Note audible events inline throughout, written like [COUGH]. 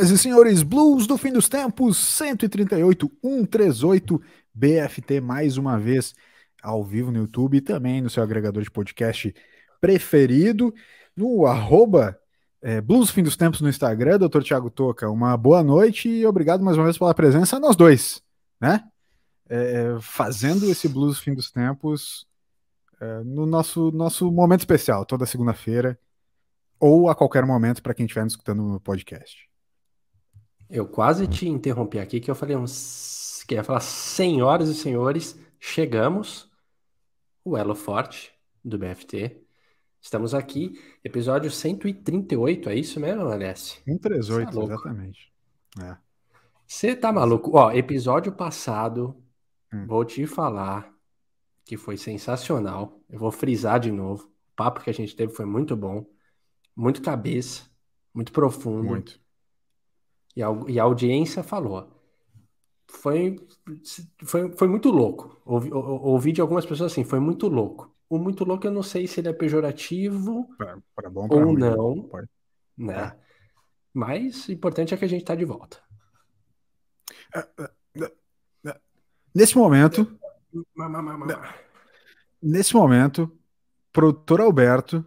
Senhoras e senhores, Blues do fim dos tempos, 138, 138, BFT mais uma vez ao vivo no YouTube e também no seu agregador de podcast preferido, no arroba é, Blues fim dos tempos no Instagram, Dr. Thiago Toca. Uma boa noite e obrigado mais uma vez pela presença nós dois, né? É, fazendo esse Blues fim dos tempos é, no nosso, nosso momento especial, toda segunda-feira ou a qualquer momento para quem estiver escutando no podcast. Eu quase te interrompi aqui que eu falei uns. Queria falar, senhoras e senhores, chegamos. O Elo Forte do BFT. Estamos aqui, episódio 138, é isso mesmo, Alessi? 138, tá exatamente. Você é. tá maluco? Ó, episódio passado, hum. vou te falar que foi sensacional. Eu vou frisar de novo. O papo que a gente teve foi muito bom, muito cabeça, muito profundo. Muito. E a, e a audiência falou. Foi, foi, foi muito louco. Ouvi, ouvi de algumas pessoas assim, foi muito louco. O muito louco eu não sei se ele é pejorativo pra, pra bom, ou ruim, não. Pode. Né? É. Mas o importante é que a gente está de volta. É, é, é, nesse momento. Nesse momento, produtor Alberto,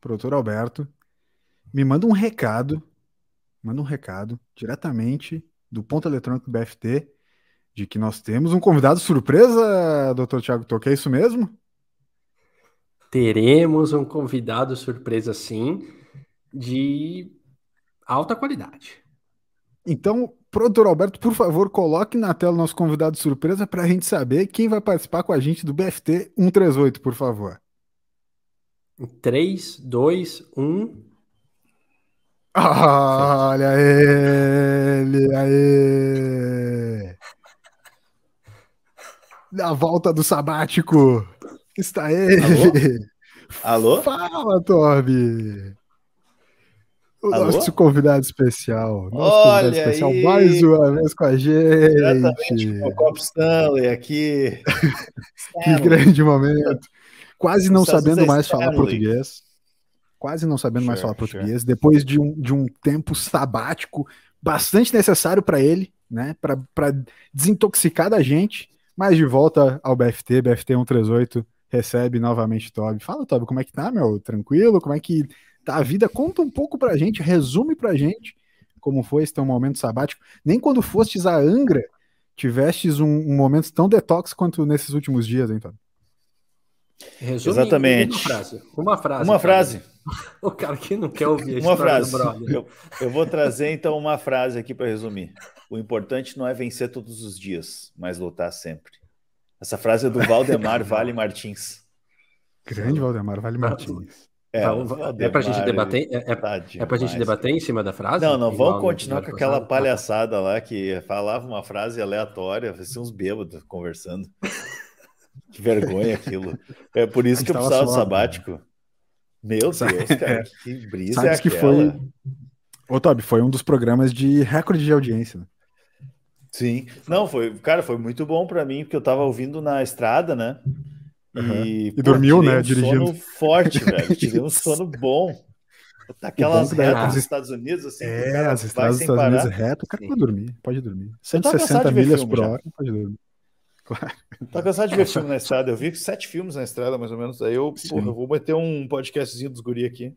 produtor Alberto, me manda um recado manda um recado diretamente do ponto eletrônico BFT de que nós temos um convidado surpresa, doutor Tiago Toque, é isso mesmo? Teremos um convidado surpresa, sim, de alta qualidade. Então, produtor Alberto, por favor, coloque na tela nosso convidado surpresa para a gente saber quem vai participar com a gente do BFT 138, por favor. 3, 2, 1. Olha ele aí! Na volta do sabático está ele. Alô? Alô? Fala, Toby! O Alô? nosso convidado especial. Nosso Olha convidado especial aí. mais uma vez com a gente. Diretamente com o Cop Stanley aqui. [LAUGHS] que grande momento. Quase não sabendo mais falar português quase não sabendo sure, mais falar português, sure. depois de um, de um tempo sabático bastante necessário para ele, né, para desintoxicar da gente, mas de volta ao BFT, BFT 138, recebe novamente Toby. Fala, Toby, como é que tá, meu? Tranquilo? Como é que tá a vida? Conta um pouco pra gente, resume pra gente como foi esse teu momento sabático. Nem quando fostes a Angra, tivestes um, um momento tão detox quanto nesses últimos dias, então. Resume Exatamente. Uma frase. Uma frase. Uma frase. [LAUGHS] O cara que não quer ouvir a uma frase. Eu, eu, vou trazer então uma frase aqui para resumir. O importante não é vencer todos os dias, mas lutar sempre. Essa frase é do Valdemar [LAUGHS] Vale Martins. Grande Valdemar Vale Martins. É, é para a gente debater, é, é, tá é pra gente debater em cima da frase? Não, não, vamos continuar com aquela passado? palhaçada lá que falava uma frase aleatória, assim, uns bêbados conversando. [LAUGHS] que vergonha aquilo. É por isso que eu precisava do sabático. Meu Deus, cara, [LAUGHS] que brisa Sabe é que foi. Ô, Toby, foi um dos programas de recorde de audiência. Sim. Não, foi, cara, foi muito bom para mim, porque eu tava ouvindo na estrada, né? E, e dormiu, né? Um dirigindo. sono forte, [LAUGHS] velho. Tirei um sono bom. Aquelas retas dos Estados Unidos, assim. É, as estradas dos Estados parar. Unidos reto, o cara pode dormir, pode dormir. 160 milhas por hora, pode dormir. Claro. Tá cansado de ver filme na [LAUGHS] estrada. Eu vi sete filmes na estrada, mais ou menos. Aí eu, porra, eu vou meter um podcastzinho dos guri aqui.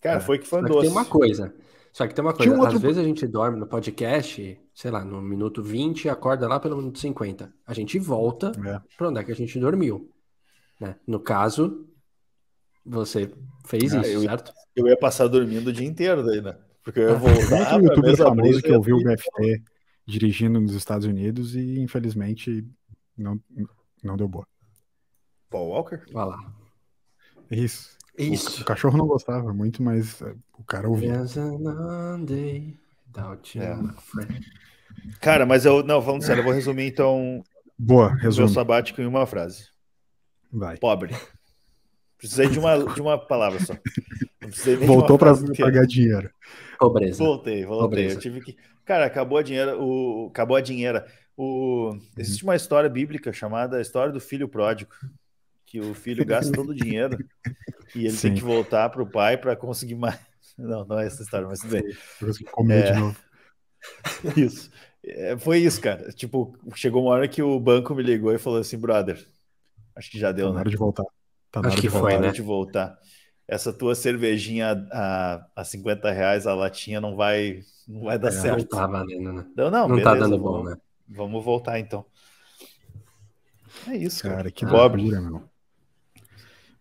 Cara, é. foi que foi Só doce. Que tem uma coisa. Só que tem uma coisa. Um outro... Às vezes a gente dorme no podcast, sei lá, no minuto 20 e acorda lá pelo minuto 50. A gente volta é. para onde é que a gente dormiu. Né? No caso, você fez ah, isso, eu, certo? Eu ia passar dormindo o dia inteiro daí, né? Porque eu ia voltar. Outro youtuber famoso que ouviu o BFT dirigindo nos Estados Unidos e infelizmente não, não deu boa. Paul Walker? Vai lá. Isso. Isso. O, o, cachorro não gostava muito, mas é, o cara ouvia. É. Cara, mas eu. Não, falando sério, eu vou resumir então. Boa, resumo. Meu sabático em uma frase. Vai. Pobre. Precisei de uma, de uma palavra só. [LAUGHS] Voltou para pagar dinheiro. Pobreza. Voltei, voltei. Pobreza. Eu tive que. Cara, acabou a dinheiro. O... Acabou a dinheiro. O... Existe uma história bíblica chamada a história do filho pródigo, que o filho gasta todo o dinheiro e ele Sim. tem que voltar para o pai para conseguir mais, Não, não é essa história, mas tudo bem. Comer é... de novo. [LAUGHS] Isso. É, foi isso, cara. Tipo, chegou uma hora que o banco me ligou e falou assim, brother, acho que já deu, tá né? hora de voltar. Tá acho que foi, né? de voltar. Essa tua cervejinha a, a 50 reais a latinha não vai, não vai dar é, certo. Não tá valendo, né? Não, não, não beleza, tá dando bom, vamos, né? Vamos voltar então. É isso, cara. cara que pobre, meu.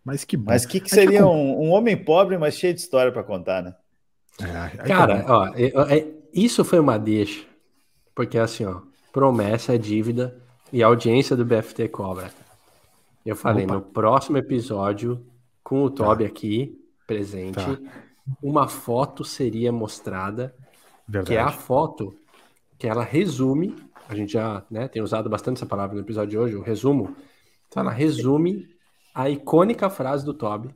Mas que Mas o que, que seria um, um, homem pobre, mas cheio de história para contar, né? É, cara, ó, é, isso foi uma deixa. Porque assim, ó, promessa é dívida e a audiência do BFT cobra. Eu falei, Opa. no próximo episódio, com o. Toby tá. aqui, presente, tá. uma foto seria mostrada, Verdade. que é a foto que ela resume, a gente já né, tem usado bastante essa palavra no episódio de hoje, o resumo, então ela resume a icônica frase do Toby,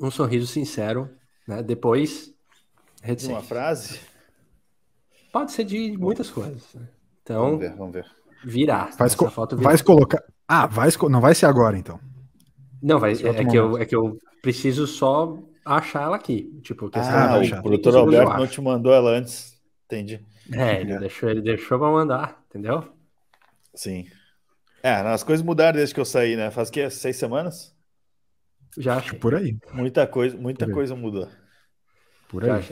um sorriso sincero, né, depois... Reticente. Uma frase? Pode ser de muitas coisas. Né? Então, vamos ver, vamos ver. Virar. Vai, co foto virar. vai colocar. Ah, vai não vai ser agora então. Não, vai, é, é que eu, é que eu preciso só achar ela aqui. Tipo, ah, o produtor Alberto não te mandou ela antes. Entendi. É, ele deixou, ele deixou pra mandar, entendeu? Sim. É, as coisas mudaram desde que eu saí, né? Faz o quê? Seis semanas? Já achei. Por aí. Muita coisa, muita coisa mudou. Por aí.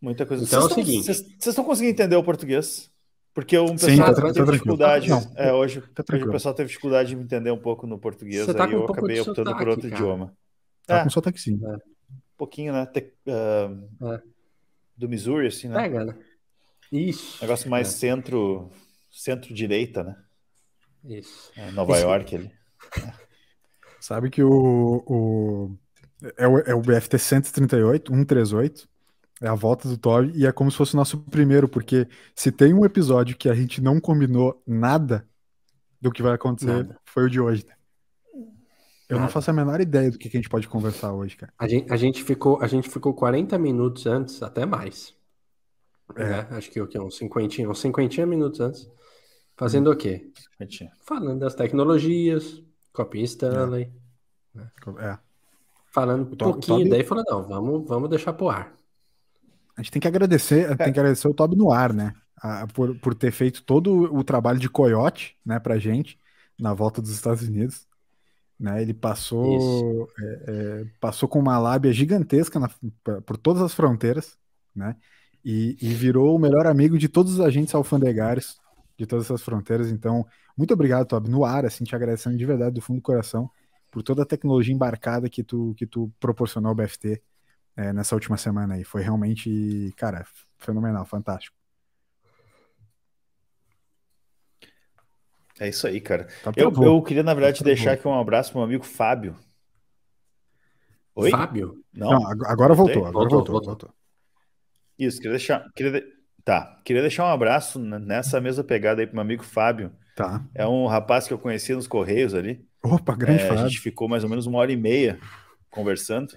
Muita coisa. Então vocês é o seguinte. Vocês estão conseguindo entender o português? Porque o pessoal Sim, tá, tá, teve dificuldade. Não, é, hoje, tá hoje o pessoal teve dificuldade de me entender um pouco no português, tá aí eu um acabei optando sotaque, por outro cara. idioma. Tá é, com sotaque sim. É. Um pouquinho, né? Te, uh, é. Do Missouri, assim, né? Pega, né? Isso. Negócio mais é. centro, centro-direita, né? Isso. É, Nova Isso. York ali. Sabe que o, o, é, o, é o BFT 138, 138, é a volta do Toby e é como se fosse o nosso primeiro, porque se tem um episódio que a gente não combinou nada do que vai acontecer, nada. foi o de hoje. Né? Eu nada. não faço a menor ideia do que, a gente pode conversar hoje, cara. A gente, a gente, ficou, a gente ficou 40 minutos antes, até mais. É. Né? Acho que o que? Uns 50, uns 50 minutos antes. Fazendo hum. o quê? 50. Falando das tecnologias, copinha Stanley. É. Né? é. Falando um pouquinho, Toby... daí falou, não, vamos, vamos deixar pro ar. A gente tem que agradecer, é. tem que agradecer o Toby no ar, né? A, por, por ter feito todo o trabalho de coiote, né, pra gente, na volta dos Estados Unidos. Né, ele passou, é, é, passou com uma lábia gigantesca na, por todas as fronteiras, né? E, e, virou o melhor amigo de todos os agentes alfandegários de todas essas fronteiras. Então, muito obrigado, Toby, no ar, assim, te agradecendo de verdade, do fundo do coração, por toda a tecnologia embarcada que tu, que tu proporcionou ao BFT é, nessa última semana aí. Foi realmente, cara, fenomenal, fantástico. É isso aí, cara. Tá eu, eu, queria, na verdade, tá deixar aqui um abraço para meu amigo Fábio. Oi? Fábio? Não, Não agora voltou, agora voltou, voltou, voltou. Isso, queria deixar. Queria, tá, queria deixar um abraço nessa mesma pegada aí para meu amigo Fábio. Tá. É um rapaz que eu conheci nos Correios ali. Opa, grande é, Fábio. A gente ficou mais ou menos uma hora e meia conversando.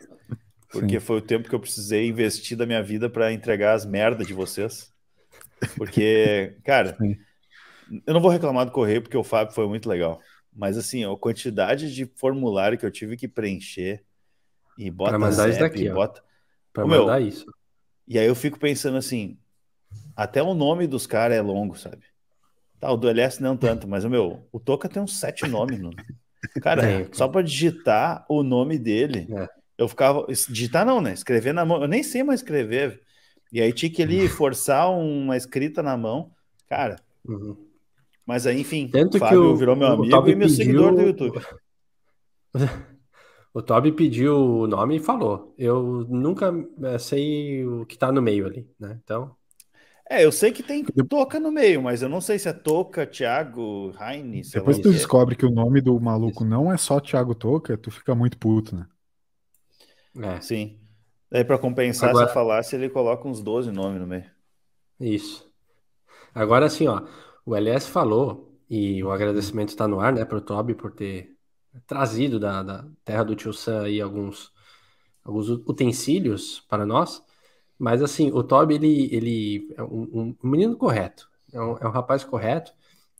Porque Sim. foi o tempo que eu precisei investir da minha vida para entregar as merdas de vocês. Porque, [LAUGHS] cara, Sim. eu não vou reclamar do correio porque o Fábio foi muito legal. Mas assim, a quantidade de formulário que eu tive que preencher e bota pra mandar isso daqui, bota. Para mandar isso. E aí eu fico pensando assim, até o nome dos caras é longo, sabe? Tá, o do LS não tanto, mas o meu, o Toca tem uns sete nomes, no... [LAUGHS] Cara, é. só para digitar o nome dele. É eu ficava. Digitar não, né? Escrever na mão. Eu nem sei mais escrever. E aí tinha que ali forçar uma escrita na mão. Cara. Uhum. Mas aí, enfim, Tanto o Fábio o, virou meu amigo e meu pediu... seguidor do YouTube. [LAUGHS] O Toby pediu o nome e falou. Eu nunca é, sei o que tá no meio ali, né? Então. É, eu sei que tem Toca no meio, mas eu não sei se é Toca, Thiago, Heine. Depois que tu descobre que o nome do maluco não é só Thiago Toca, tu fica muito puto, né? É. Sim. Daí para compensar Agora... essa falácia, ele coloca uns 12 nomes no meio. Isso. Agora assim, ó, o LS falou, e o agradecimento está no ar, né, para o Toby por ter trazido da, da terra do tio Sam aí alguns, alguns utensílios para nós. Mas assim, o Toby, ele, ele é um, um menino correto, é um, é um, rapaz correto,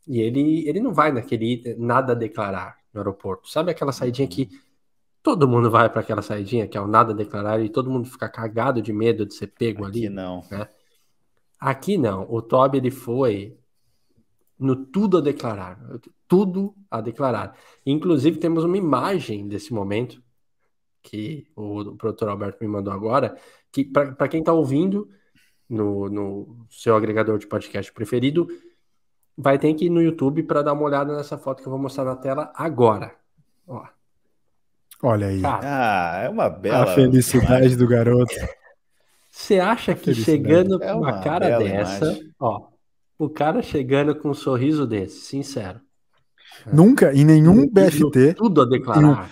e ele, ele não vai naquele nada a declarar no aeroporto. Sabe aquela saidinha que todo mundo vai para aquela saidinha que é o nada a declarar e todo mundo fica cagado de medo de ser pego Aqui ali. não. Né? Aqui não. O Toby ele foi no tudo a declarar, tudo a declarar. Inclusive temos uma imagem desse momento que o, o produtor Alberto me mandou agora, que para quem está ouvindo no, no seu agregador de podcast preferido, vai ter que ir no YouTube para dar uma olhada nessa foto que eu vou mostrar na tela agora. Ó. Olha aí. Ah, é uma bela. A felicidade imagem. do garoto. Você acha que chegando com é uma, uma cara dessa, imagem. ó, o cara chegando com um sorriso desse, sincero. Nunca, em nenhum BFT. Tudo a declarar.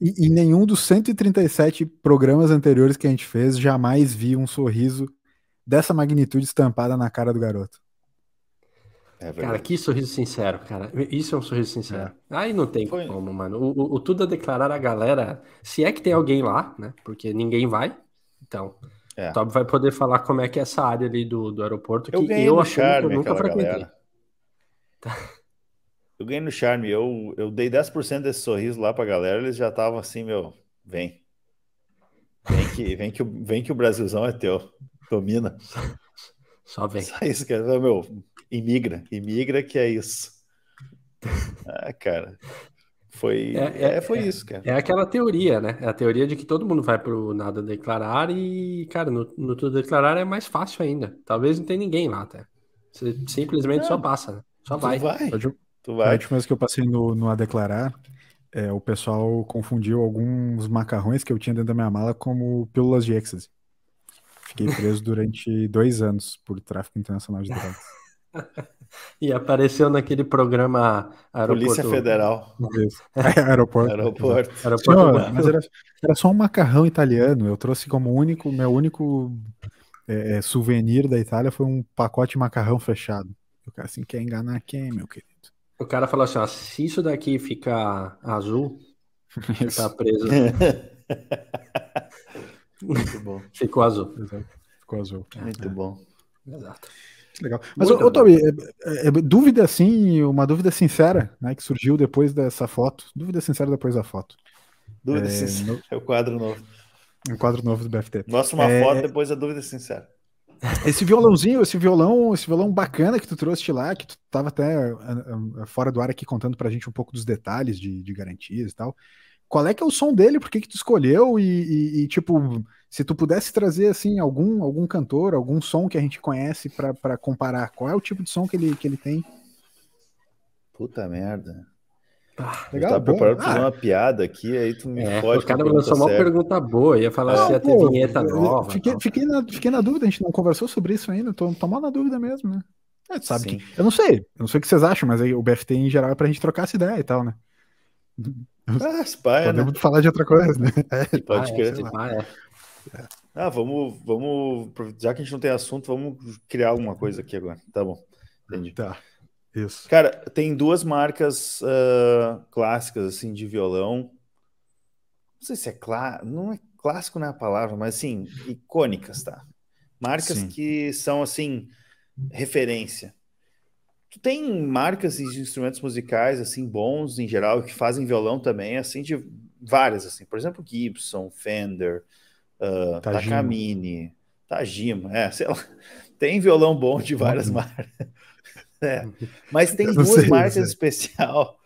Em, em nenhum dos 137 programas anteriores que a gente fez, jamais vi um sorriso dessa magnitude estampada na cara do garoto. É cara, que sorriso sincero, cara. Isso é um sorriso sincero. É. Aí não tem Foi. como, mano. O, o, o, tudo a declarar a galera, se é que tem alguém lá, né? Porque ninguém vai. Então, é. Tob vai poder falar como é que é essa área ali do, do aeroporto, que eu, eu achei que eu nunca frequentei. Tá. Eu ganhei no charme. Eu, eu dei 10% desse sorriso lá pra galera, eles já estavam assim, meu, vem. Vem que, vem, que, vem que o Brasilzão é teu. Domina. Só vem. Só isso, cara. Meu, imigra. Imigra que é isso. Ah, cara. Foi, é, é, é foi é, isso, cara. É aquela teoria, né? É a teoria de que todo mundo vai pro nada declarar e, cara, no, no tudo declarar é mais fácil ainda. Talvez não tenha ninguém lá, até. Você simplesmente só passa, né? Só vai. Tu vai. Tu vai. A última vez que eu passei no, no A Declarar, é, o pessoal confundiu alguns macarrões que eu tinha dentro da minha mala como pílulas de êxtase. Fiquei preso durante [LAUGHS] dois anos por tráfico internacional de drogas. E apareceu naquele programa Aeroporto... Polícia Federal. [LAUGHS] aeroporto. Aeroporto. aeroporto. Senhor, mas era, era, só um macarrão italiano. Eu trouxe como único, meu único é, é, souvenir da Itália foi um pacote de macarrão fechado. O cara assim quer enganar quem, meu querido? O cara falou assim: ó, se isso daqui ficar azul, [LAUGHS] tá preso. [LAUGHS] Muito bom. Ficou azul. Exato. Ficou azul. Muito é. bom. Exato. Legal. Mas, ô, Toby, é, é, é, dúvida assim, uma dúvida sincera, né, que surgiu depois dessa foto. Dúvida sincera depois da foto. Dúvida é, sincera. No... É o quadro novo. Um quadro novo do BFT. Mostra uma é... foto depois da dúvida sincera. Esse violãozinho, esse violão, esse violão bacana que tu trouxe lá, que tu tava até fora do ar aqui contando pra gente um pouco dos detalhes de, de garantias e tal. Qual é que é o som dele? Por que que tu escolheu? E, e, e tipo, se tu pudesse trazer assim algum algum cantor, algum som que a gente conhece para comparar, qual é o tipo de som que ele, que ele tem? Puta merda. Ah, legal, eu preparado pra fazer ah, uma piada aqui, aí tu me é, O cara lançou uma pergunta boa, ia falar não, se ia ter pô, vinheta nova. Fiquei, fiquei, na, fiquei na dúvida, a gente não conversou sobre isso ainda, tô, tô mal na dúvida mesmo, né? É, sabe que, eu não sei, eu não sei o que vocês acham, mas aí o BFT em geral é pra gente trocar essa ideia e tal, né? Ah, spy, Podemos né? falar de outra coisa, né? [LAUGHS] É, Pode ah, crer. É, é. Ah, vamos, vamos. Já que a gente não tem assunto, vamos criar alguma coisa aqui agora. Tá bom. Entendi. Tá. Isso. Cara, tem duas marcas uh, clássicas assim de violão. Não sei se é clássico, não é clássico não é a palavra, mas assim, icônicas, tá? Marcas Sim. que são assim referência. Tu tem marcas de instrumentos musicais assim bons em geral que fazem violão também, assim de várias assim, por exemplo, Gibson, Fender, uh, Takamine, Tajima, é, sei lá. [LAUGHS] Tem violão bom de várias uhum. marcas. [LAUGHS] É. Mas tem duas sei, marcas especial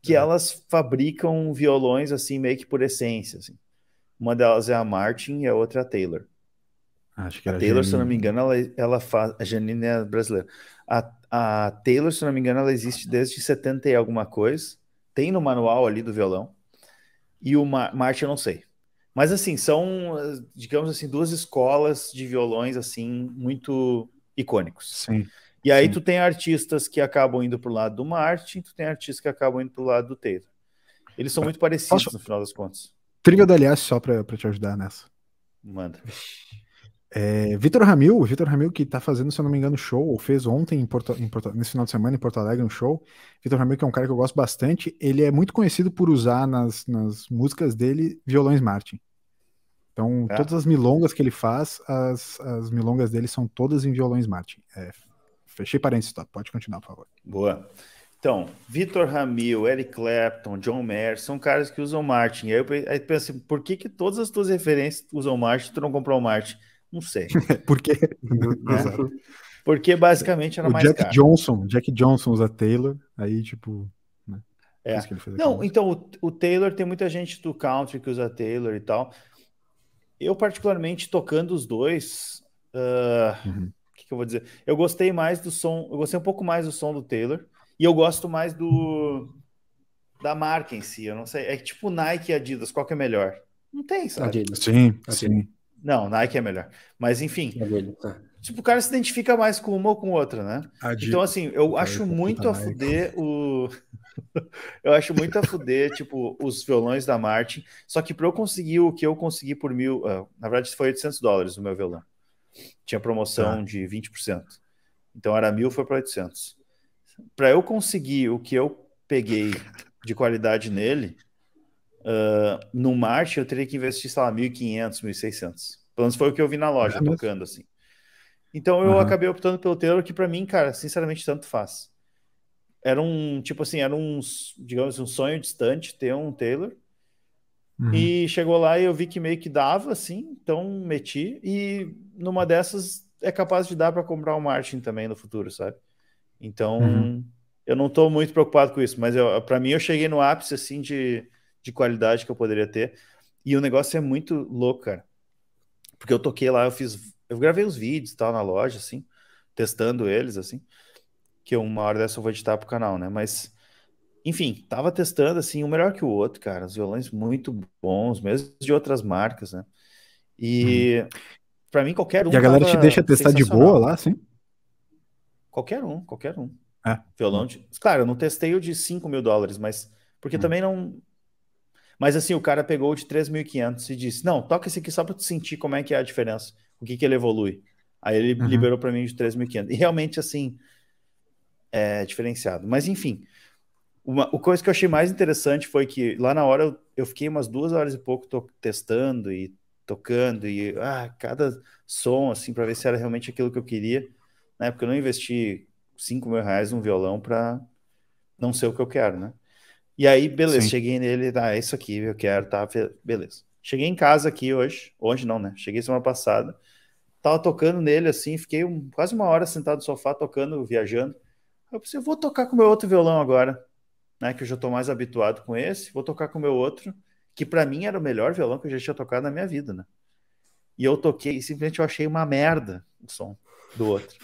que é. elas fabricam violões assim meio que por essência. Assim. Uma delas é a Martin e a outra é a Taylor. Acho que a Taylor, se eu não me engano, ela, ela faz. A Janine é brasileira. A, a Taylor, se não me engano, ela existe desde 70 e alguma coisa. Tem no manual ali do violão. E o Ma Martin eu não sei. Mas assim, são, digamos assim, duas escolas de violões assim muito icônicos. Sim. E aí sim. tu tem artistas que acabam indo pro lado do Martin, tu tem artistas que acabam indo pro lado do Taylor. Eles são muito parecidos Posso... no final das contas. Trivia do aliás só para te ajudar nessa. Manda. É, Vitor Ramil, Vitor Ramil que tá fazendo, se eu não me engano, show, ou fez ontem em Porto, em Porto, nesse final de semana em Porto Alegre um show. Vitor Ramil, que é um cara que eu gosto bastante, ele é muito conhecido por usar nas, nas músicas dele violões Martin. Então, é. todas as milongas que ele faz, as, as milongas dele são todas em violões Martin. É, fechei parênteses, tá? pode continuar, por favor. Boa. Então, Vitor Ramil, Eric Clapton, John Mayer, são caras que usam Martin. Aí eu, penso assim, por que, que todas as tuas referências usam Martin e tu não comprou o Martin? Não sei. [LAUGHS] Porque, né? [LAUGHS] Porque basicamente era o mais Jack caro. Johnson, Jack Johnson usa Taylor, aí tipo, né? É. Não, então o, o, Taylor tem muita gente do country que usa Taylor e tal. Eu particularmente tocando os dois, uh, uhum. que, que eu vou dizer? Eu gostei mais do som, eu gostei um pouco mais do som do Taylor e eu gosto mais do da marca em si. Eu não sei, é tipo Nike e Adidas, qual que é melhor? Não tem, sabe? Adidas. Sim, sim. Não, Nike é melhor. Mas enfim. Tá. Tipo, o cara se identifica mais com uma ou com outra, né? Adi... Então, assim, eu acho muito a fuder o. [LAUGHS] eu acho muito a fuder, tipo, os violões da Martin. Só que para eu conseguir o que eu consegui por mil. Uh, na verdade, foi 800 dólares o meu violão. Tinha promoção ah. de 20%. Então era mil, foi para 800. Para eu conseguir o que eu peguei de qualidade nele, Uh, no Marte eu teria que investir, sei lá, 1.500, 1.600. Pelo menos foi o que eu vi na loja, é tocando assim. Então eu uhum. acabei optando pelo Taylor, que para mim, cara, sinceramente, tanto faz. Era um, tipo assim, era um, digamos, um sonho distante ter um Taylor. Uhum. E chegou lá e eu vi que meio que dava, assim, então meti. E numa dessas é capaz de dar para comprar um Martin também no futuro, sabe? Então uhum. eu não estou muito preocupado com isso, mas para mim eu cheguei no ápice, assim, de de qualidade que eu poderia ter. E o negócio é muito louco, cara. Porque eu toquei lá, eu fiz. Eu gravei os vídeos tal na loja, assim, testando eles, assim. Que uma hora dessa eu vou editar pro canal, né? Mas, enfim, tava testando, assim, um melhor que o outro, cara. Os violões muito bons, mesmo de outras marcas, né? E. Hum. Pra mim, qualquer um. E a galera te deixa testar de boa lá, sim? Qualquer um, qualquer um. É. Violão de. Claro, eu não testei o de 5 mil dólares, mas. Porque hum. também não. Mas assim, o cara pegou o de 3.500 e disse: Não, toca esse aqui só para tu sentir como é que é a diferença, o que, que ele evolui. Aí ele uhum. liberou para mim de 3.500. E realmente, assim, é diferenciado. Mas enfim, uma, coisa que eu achei mais interessante foi que lá na hora eu, eu fiquei umas duas horas e pouco testando e tocando e ah, cada som, assim, para ver se era realmente aquilo que eu queria. Na época eu não investi 5 mil reais num violão para não ser o que eu quero, né? E aí, beleza, Sim. cheguei nele, tá, é isso aqui, eu quero, tá, beleza. Cheguei em casa aqui hoje, hoje não, né? Cheguei semana passada, tava tocando nele assim, fiquei um, quase uma hora sentado no sofá tocando, viajando. Eu pensei, eu vou tocar com o meu outro violão agora, né? Que eu já tô mais habituado com esse, vou tocar com o meu outro, que para mim era o melhor violão que eu já tinha tocado na minha vida, né? E eu toquei e simplesmente eu achei uma merda o som do outro.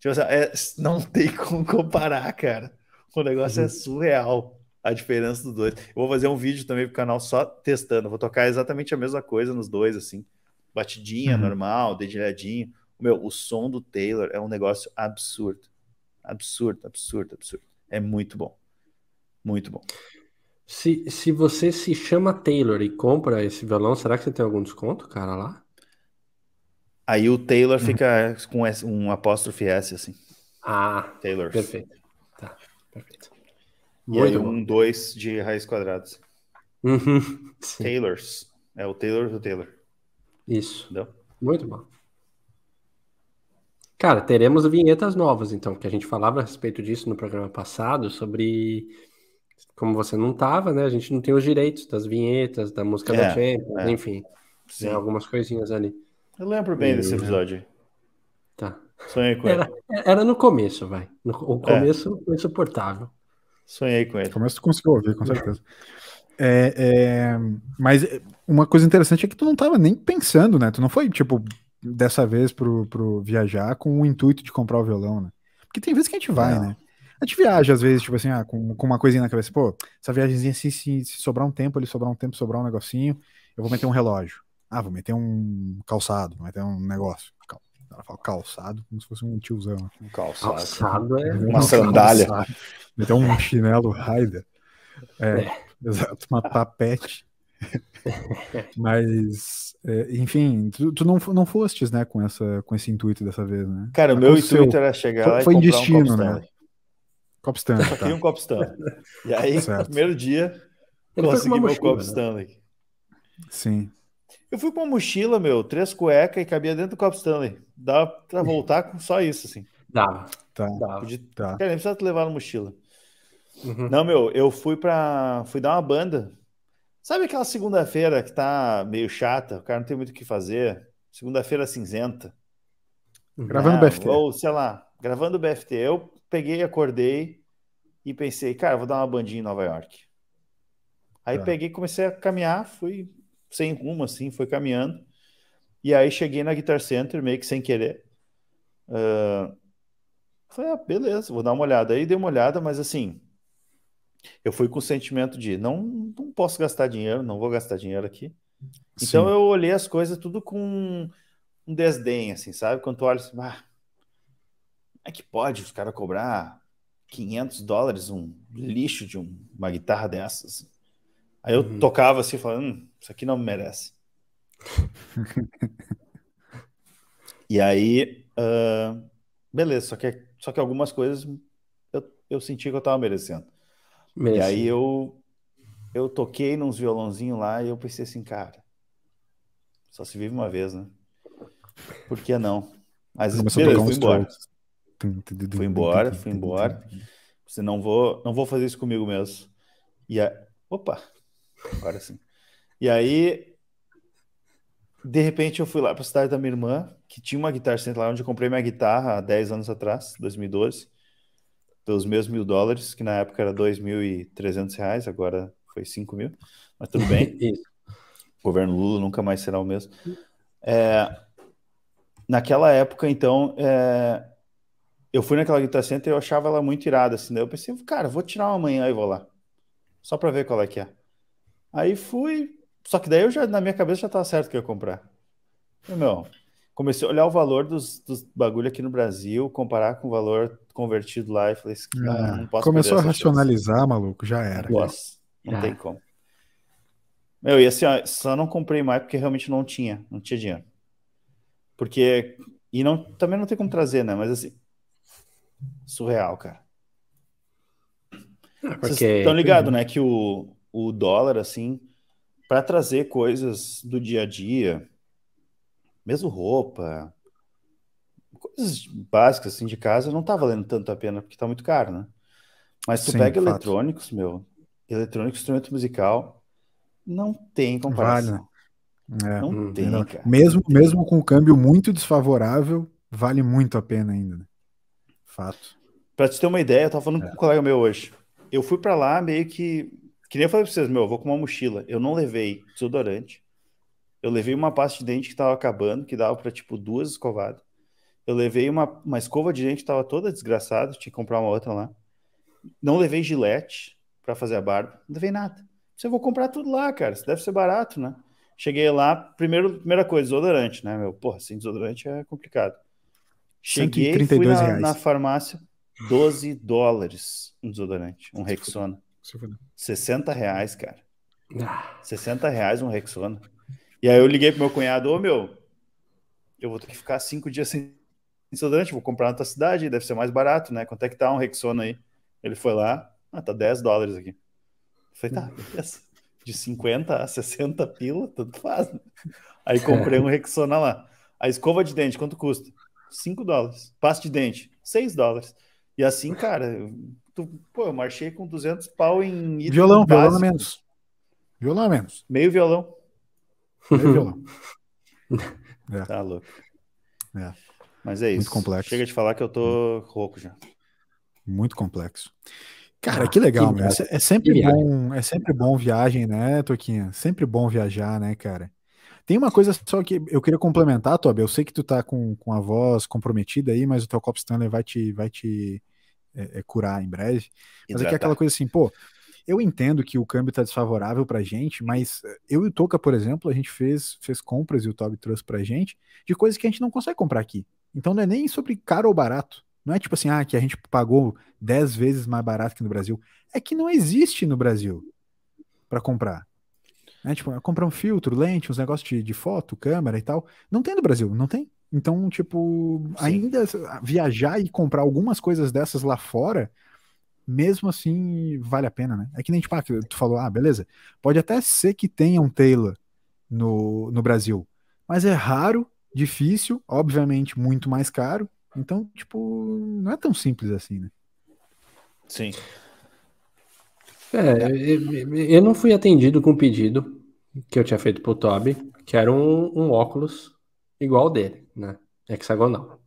Tipo, é, não tem como comparar, cara. O negócio é uhum. é surreal a diferença dos dois. Eu vou fazer um vídeo também pro canal só testando. vou tocar exatamente a mesma coisa nos dois, assim. Batidinha, uhum. normal, dedilhadinho. Meu, o som do Taylor é um negócio absurdo. Absurdo, absurdo, absurdo. É muito bom. Muito bom. Se, se você se chama Taylor e compra esse violão, será que você tem algum desconto, cara, lá? Aí o Taylor uhum. fica com um apóstrofe S, assim. Ah, Taylor. Perfeito. Tá, perfeito. E aí um 2 de raiz quadradas. Uhum, Taylors. É o Taylor do Taylor. Isso. Entendeu? Muito bom. Cara, teremos vinhetas novas, então, que a gente falava a respeito disso no programa passado, sobre como você não tava, né? A gente não tem os direitos das vinhetas, da música é, da Champions, é. enfim. Sim. Tem algumas coisinhas ali. Eu lembro bem e... desse episódio. Tá. Sonhei com era, ele. Era no começo, vai. No, o começo é. foi insuportável. Sonhei com ele. Começo tu conseguiu ouvir, com certeza. É, é, mas uma coisa interessante é que tu não tava nem pensando, né? Tu não foi, tipo, dessa vez pro, pro viajar com o intuito de comprar o violão, né? Porque tem vezes que a gente vai, não. né? A gente viaja, às vezes, tipo assim, ah, com, com uma coisinha na cabeça, pô, essa viagemzinha, se, se, se sobrar um tempo, ele sobrar um tempo, sobrar um negocinho, eu vou meter um relógio. Ah, vou meter um calçado, vou meter um negócio. Ela fala calçado, como se fosse um tiozão. Um calçado. calçado é uma sandália. Meter um chinelo Raider. É, é, exato, uma papete. Mas, é, enfim, tu, tu, não, não fostes, né, com, essa, com esse intuito dessa vez, né? Cara, o meu intuito era chegar foi, lá foi e comprar destino, um né? Copo Stanley. Só tá. um copo Stanley. E aí, no primeiro dia, Ele consegui meu copo né? Stanley. Sim. Eu fui com uma mochila, meu, três cuecas e cabia dentro do copo Stanley. Dá pra voltar com só isso, assim. Dava. Tá. Dava. Podia... Tá. Cara, nem precisava te levar na mochila. Uhum. Não, meu, eu fui pra. fui dar uma banda. Sabe aquela segunda-feira que tá meio chata, o cara não tem muito o que fazer? Segunda-feira cinzenta. Gravando o BFT. Ou, sei lá, gravando o BFT. Eu peguei, acordei e pensei, cara, vou dar uma bandinha em Nova York. Aí tá. peguei, comecei a caminhar, fui sem rumo, assim, fui caminhando. E aí cheguei na Guitar Center, meio que sem querer. Uh, falei, ah, beleza, vou dar uma olhada. Aí dei uma olhada, mas assim, eu fui com o sentimento de não, não posso gastar dinheiro, não vou gastar dinheiro aqui. Então Sim. eu olhei as coisas tudo com um desdém, assim, sabe? Quando tu olha assim, ah, é que pode os caras cobrar 500 dólares um lixo de um, uma guitarra dessas? Aí eu uhum. tocava assim, falando, hum, isso aqui não me merece. [LAUGHS] e aí, uh, beleza, só que, só que algumas coisas eu, eu senti que eu tava merecendo. E aí eu, eu toquei nos violãozinhos lá e eu pensei assim, cara, só se vive uma vez, né? Por que não? Mas beleza, fui embora. Fui embora, fui embora. Você não vou, não vou fazer isso comigo mesmo. E a... opa, agora sim. E aí, de repente, eu fui lá para a cidade da minha irmã, que tinha uma guitarra center lá onde eu comprei minha guitarra há 10 anos atrás, 2012, pelos meus mil dólares, que na época era 2.300 reais, agora foi 5 mil, mas tudo bem. [LAUGHS] o governo Lula nunca mais será o mesmo. É, naquela época, então, é, eu fui naquela Guitar Center e eu achava ela muito irada, assim. Daí eu pensei, cara, vou tirar uma manhã e vou lá. Só pra ver qual é que é. Aí fui. Só que daí eu já, na minha cabeça já tava certo que eu ia comprar. E, meu, comecei a olhar o valor dos, dos bagulho aqui no Brasil, comparar com o valor convertido lá e falei, ah, não posso Começou a racionalizar, chance. maluco, já era. Nossa, não tem como. Meu, e assim, ó, só não comprei mais porque realmente não tinha, não tinha dinheiro. Porque. E não, também não tem como trazer, né? Mas assim. Surreal, cara. Ah, porque... Vocês estão ligados, né? Que o, o dólar, assim, para trazer coisas do dia a dia, mesmo roupa, coisas básicas assim de casa, não tá valendo tanto a pena porque tá muito caro, né? Mas tu Sim, pega eletrônicos, meu, eletrônico, instrumento musical, não tem comparação. Vale. É, não hum, tem, não. cara. Mesmo, mesmo com o câmbio muito desfavorável, vale muito a pena ainda. Né? Fato. Pra te ter uma ideia, eu tava falando é. com um colega meu hoje. Eu fui para lá meio que. Que nem eu falei pra vocês, meu, eu vou com uma mochila. Eu não levei desodorante. Eu levei uma pasta de dente que tava acabando, que dava para tipo duas escovadas. Eu levei uma, uma escova de dente que tava toda desgraçada, tinha que comprar uma outra lá. Não levei gilete para fazer a barba, não levei nada. Você vou comprar tudo lá, cara. Isso deve ser barato, né? Cheguei lá, primeiro, primeira coisa, desodorante, né, meu? Porra, sem desodorante é complicado. Cheguei, fui na, na, farmácia, 12 dólares um desodorante, um Rexona. 60 reais, cara. 60 ah. reais um Rexona. E aí eu liguei pro meu cunhado, ô meu, eu vou ter que ficar cinco dias sem desodorante, vou comprar na tua cidade, deve ser mais barato, né? Quanto é que tá um Rexona aí? Ele foi lá, ah, tá 10 dólares aqui. Eu falei, tá, beleza de 50 a 60 pila, tanto faz. Né? Aí comprei um Rexona lá. A escova de dente, quanto custa? 5 dólares. Pasta de dente, 6 dólares. E assim, cara, tu, pô, eu marchei com 200 pau em Violão, básico. violão menos. Violão menos. Meio violão. Meio violão. [LAUGHS] é. Tá louco. É. Mas é isso. Muito complexo. Chega de falar que eu tô rouco já. Muito complexo. Cara, que legal, que é, é, sempre bom, é sempre bom viagem, né, Toquinha? Sempre bom viajar, né, cara? Tem uma coisa só que eu queria complementar, Tobi. Eu sei que tu tá com, com a voz comprometida aí, mas o teu copo Stanley vai te, vai te é, é, curar em breve. Mas é que é aquela coisa assim, pô, eu entendo que o câmbio tá desfavorável pra gente, mas eu e o Toca, por exemplo, a gente fez, fez compras e o Toby trouxe pra gente de coisas que a gente não consegue comprar aqui. Então não é nem sobre caro ou barato. Não é tipo assim, ah, que a gente pagou 10 vezes mais barato que no Brasil. É que não existe no Brasil para comprar. É, tipo, comprar um filtro, lente, uns negócios de, de, foto, câmera e tal. Não tem no Brasil, não tem. Então, tipo, Sim. ainda viajar e comprar algumas coisas dessas lá fora, mesmo assim, vale a pena, né? É que nem, tipo, ah, tu falou, ah, beleza. Pode até ser que tenha um Taylor no, no Brasil, mas é raro, difícil, obviamente muito mais caro, então, tipo, não é tão simples assim, né? Sim. É, eu não fui atendido com o pedido que eu tinha feito pro Toby, que era um, um óculos igual dele, né? Hexagonal.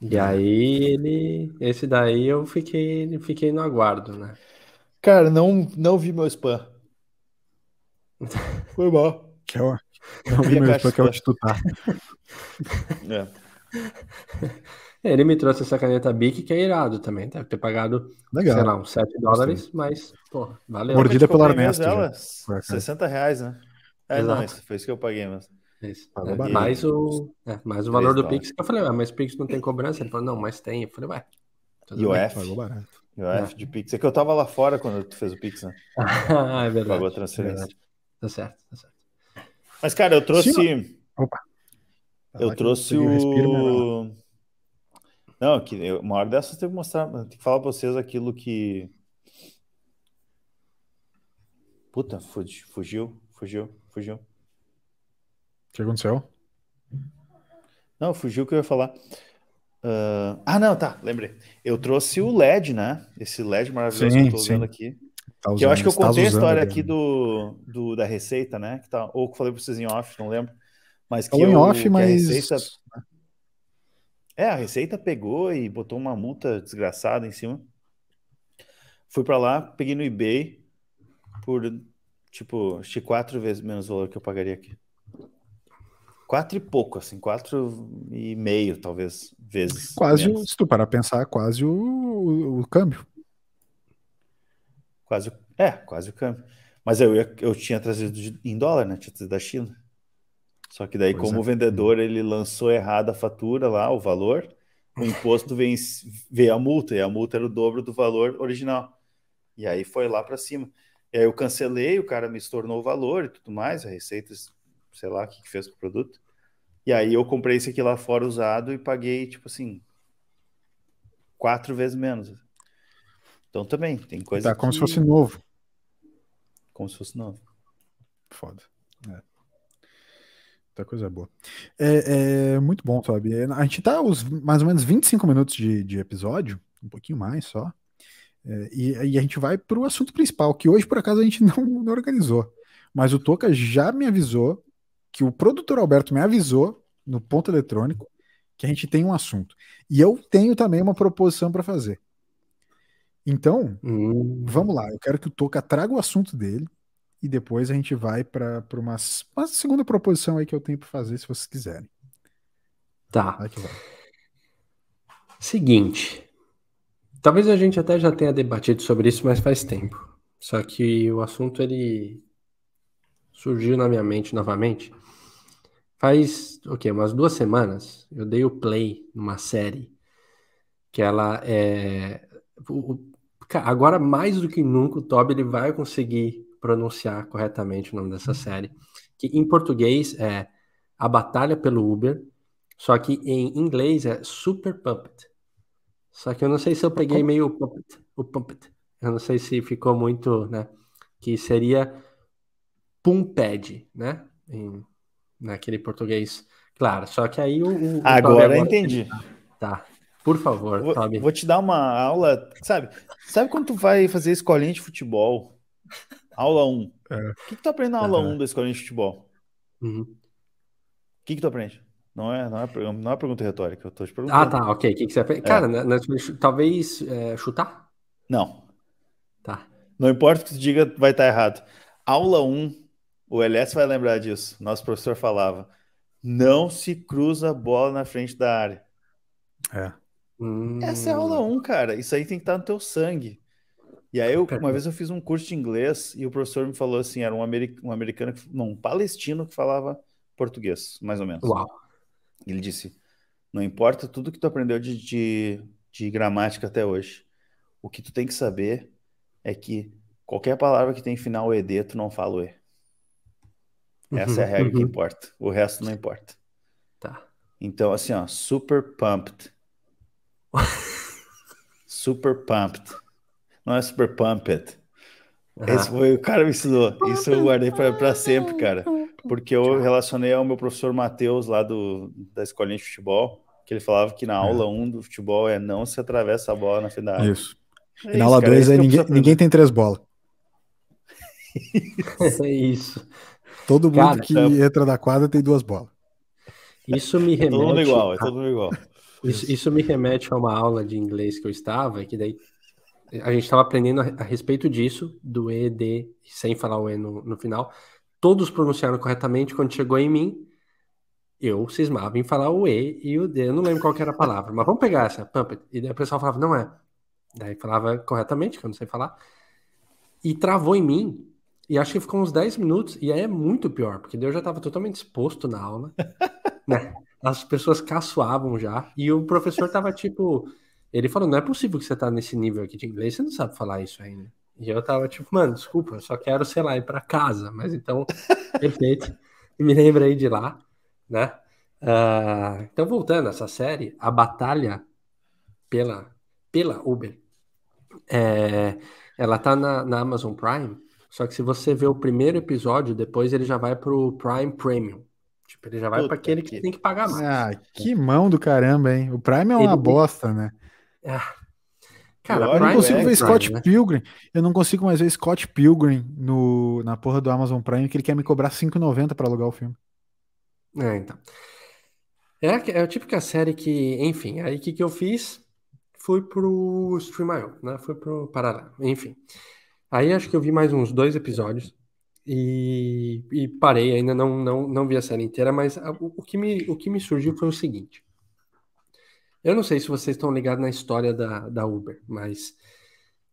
E aí ele. Esse daí eu fiquei, fiquei no aguardo, né? Cara, não, não vi meu spam. [LAUGHS] Foi mal. Que é o, não vi meu spam, que é onde tu tá. É. Ele me trouxe essa caneta Bic que é irado também. Deve ter pagado, Legal. sei lá, uns 7 dólares, mas, pô, valeu. Mordida pelo. Ela, 60 reais, né? É, Exato. não, isso foi isso que eu paguei mesmo. Isso. É, mais, o, é, mais o valor do Pix. Eu falei, ah, mas Pix não tem cobrança? Ele falou, não, mas tem. Eu falei, ué. E o F? E o F de Pix. É que eu tava lá fora quando tu fez o Pix, né? [LAUGHS] ah, é verdade. Pagou a transferência. Tá certo, tá certo. Mas, cara, eu trouxe. Sim. Opa. Eu trouxe o. Não, que eu, uma hora dessas eu tenho que mostrar, tenho que falar pra vocês aquilo que. Puta, fugiu, fugiu, fugiu, fugiu. O que aconteceu? Não, fugiu o que eu ia falar. Uh... Ah, não, tá, lembrei. Eu trouxe o LED, né? Esse LED maravilhoso sim, que eu tô usando sim. aqui. Tá usando, que eu acho que eu contei a história aqui do, do, da receita, né? Que tá, ou que falei pra vocês em off, não lembro. Mas que, eu, em off, mas. Receita... É, a Receita pegou e botou uma multa desgraçada em cima. Fui para lá, peguei no eBay por, tipo, acho quatro vezes menos o valor que eu pagaria aqui. Quatro e pouco, assim, quatro e meio, talvez, vezes. Quase, menos. se tu parar pensar, quase o, o, o câmbio. Quase, é, quase o câmbio. Mas eu, eu tinha trazido em dólar, né? Tinha trazido da China. Só que daí, pois como é. o vendedor ele lançou errado a fatura lá, o valor, o imposto vem, veio a multa, e a multa era o dobro do valor original. E aí foi lá para cima. E aí eu cancelei, o cara me estornou o valor e tudo mais, a receita, sei lá o que, que fez com o produto. E aí eu comprei esse aqui lá fora usado e paguei, tipo assim, quatro vezes menos. Então também, tem coisa. Tá como que... se fosse novo. Como se fosse novo. Foda. É. Muita coisa boa. É, é, muito bom, sabe? É, a gente tá os mais ou menos 25 minutos de, de episódio, um pouquinho mais só. É, e, e, a gente vai para o assunto principal, que hoje, por acaso, a gente [LAUGHS] não, não, organizou. Mas o Toca já me avisou, que o produtor Alberto me avisou no ponto eletrônico, que a gente tem um assunto. E eu tenho também uma proposição para fazer. Então, hum. vamos lá. Eu quero que o Toca traga o assunto dele e depois a gente vai para uma, uma segunda proposição aí que eu tenho para fazer, se vocês quiserem. Tá. Vai vai. Seguinte. Talvez a gente até já tenha debatido sobre isso, mas faz tempo. Só que o assunto ele surgiu na minha mente novamente. Faz o okay, Umas duas semanas eu dei o play numa série que ela é. Agora, mais do que nunca, o Toby ele vai conseguir pronunciar corretamente o nome dessa uhum. série, que em português é A Batalha pelo Uber, só que em inglês é Super Puppet. Só que eu não sei se eu peguei meio o puppet, o puppet. Eu não sei se ficou muito, né? Que seria Pumped, né? Em, naquele português. Claro, só que aí o. o agora, agora entendi. Tá. Por favor, vou, Vou te dar uma aula, sabe? Sabe quando tu vai fazer escolinha de futebol? Aula 1. É. O que, que tu aprende na aula uhum. 1 da escolinha de futebol? Uhum. O que, que tu aprende? Não é, não, é, não é pergunta retórica, eu tô te perguntando. Ah, tá, ok. O que, que você aprende? É. Cara, na, na, talvez é, chutar? Não. Tá. Não importa o que tu diga, vai estar errado. Aula 1, o LS vai lembrar disso. Nosso professor falava: não se cruza a bola na frente da área. É. Essa é a aula 1, cara. Isso aí tem que estar no teu sangue. E aí, eu, uma vez eu fiz um curso de inglês e o professor me falou assim: era um, americ um americano, não, um palestino que falava português, mais ou menos. Uau. Ele disse: não importa tudo que tu aprendeu de, de, de gramática até hoje, o que tu tem que saber é que qualquer palavra que tem final ED, tu não fala o E. Essa uhum, é a regra uhum. que importa. O resto não importa. Tá. Então, assim, ó, super pumped. [LAUGHS] super pumped. Não é Super Pumped. Esse foi o cara me ensinou. Isso eu guardei para sempre, cara. Porque eu relacionei ao meu professor Matheus, lá do, da escolinha de futebol, que ele falava que na aula 1 um do futebol é não se atravessa a bola na final. Isso. É e na aula 2 aí ninguém, ninguém tem três bolas. [LAUGHS] é isso. Todo mundo Cara, que é... entra da quadra tem duas bolas. Isso me remete. É todo mundo igual, é todo mundo igual. Isso, isso me remete a uma aula de inglês que eu estava, que daí a gente estava aprendendo a, a, respeito disso, do E, D, sem falar o E no, no final. Todos pronunciaram corretamente. Quando chegou em mim, eu cismava em falar o E e o D. Eu não lembro qual era a palavra, mas vamos pegar essa, puppet. E daí o pessoal falava, não é. Daí falava corretamente, que eu não sei falar. E travou em mim. E acho que ficou uns 10 minutos. E aí é muito pior, porque eu já estava totalmente exposto na aula. [LAUGHS] né? As pessoas caçoavam já. E o professor tava tipo. Ele falou: não é possível que você tá nesse nível aqui de inglês, você não sabe falar isso ainda. E eu tava tipo, mano, desculpa, eu só quero, sei lá, ir pra casa. Mas então, [LAUGHS] perfeito. E me lembrei de lá, né? Uh, então, voltando a essa série, a batalha pela, pela Uber é, ela tá na, na, Amazon Prime, só que se você vê o primeiro episódio, depois ele já vai pro Prime Premium. Tipo, ele já vai para aquele que, tem que pagar mais. Ah, que mão do caramba, hein? O Prime é uma ele... bosta, né? Ah. Cara, eu não consigo é ver Scott né? Pilgrim. Eu não consigo mais ver Scott Pilgrim no, na porra do Amazon Prime, que ele quer me cobrar 5,90 para alugar o filme. É, então. É, é a típica série que, enfim, aí o que, que eu fiz? fui pro Stream.io, né? Fui pro Paralelo, enfim. Aí acho que eu vi mais uns dois episódios e, e parei, ainda não, não, não vi a série inteira, mas o, que me, o que me surgiu foi o seguinte. Eu não sei se vocês estão ligados na história da, da Uber, mas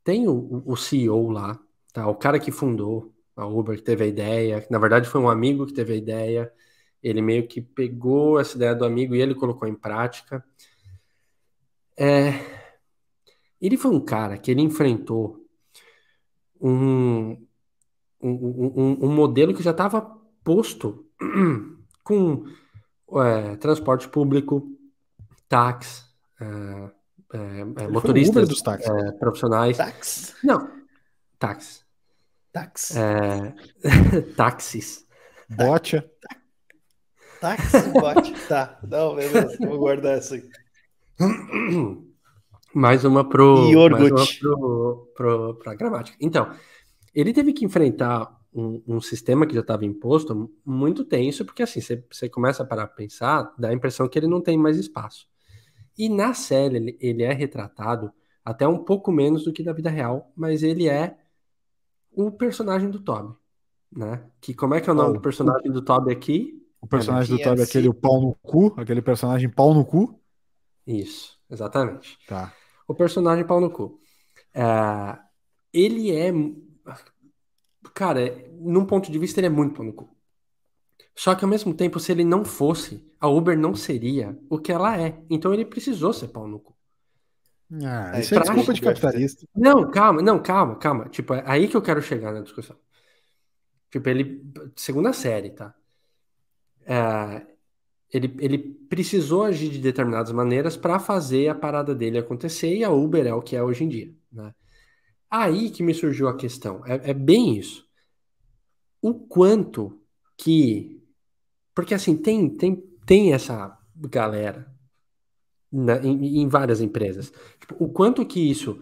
tem o, o CEO lá, tá? O cara que fundou a Uber, que teve a ideia, na verdade foi um amigo que teve a ideia, ele meio que pegou essa ideia do amigo e ele colocou em prática. É, ele foi um cara que ele enfrentou um, um, um, um modelo que já estava posto [CLEARS THROAT] com é, transporte público, táxi, é, é, motoristas dos táxis. É, profissionais. [LAUGHS] Táxi? Não, táxi. Táxi. É, táxis. Bote. Táxi, bote. Tá, não, beleza, vou guardar essa aí. [CLEARS THROAT] Mais uma pro. Mais uma pro, pro, pra gramática. Então, ele teve que enfrentar um, um sistema que já estava imposto muito tenso, porque assim, você começa a parar para pensar, dá a impressão que ele não tem mais espaço. E na série ele, ele é retratado até um pouco menos do que na vida real, mas ele é o personagem do Toby, né? Que como é que é o nome oh, do personagem do Toby aqui? O personagem do Toby é aquele pau no cu, aquele personagem pau no cu. Isso, exatamente. Tá o personagem pau no cu. É, ele é. Cara, num ponto de vista, ele é muito pau no cu. Só que ao mesmo tempo, se ele não fosse, a Uber não seria o que ela é. Então ele precisou ser pau no cu. Ah, isso é, é desculpa de capitalista. Não, calma, não, calma, calma. Tipo, é aí que eu quero chegar na discussão. Tipo, ele. Segunda série, tá? É, ele, ele precisou agir de determinadas maneiras para fazer a parada dele acontecer e a Uber é o que é hoje em dia. Né? Aí que me surgiu a questão. É, é bem isso. O quanto que. Porque assim, tem, tem, tem essa galera na, em, em, várias empresas. Tipo, o quanto que isso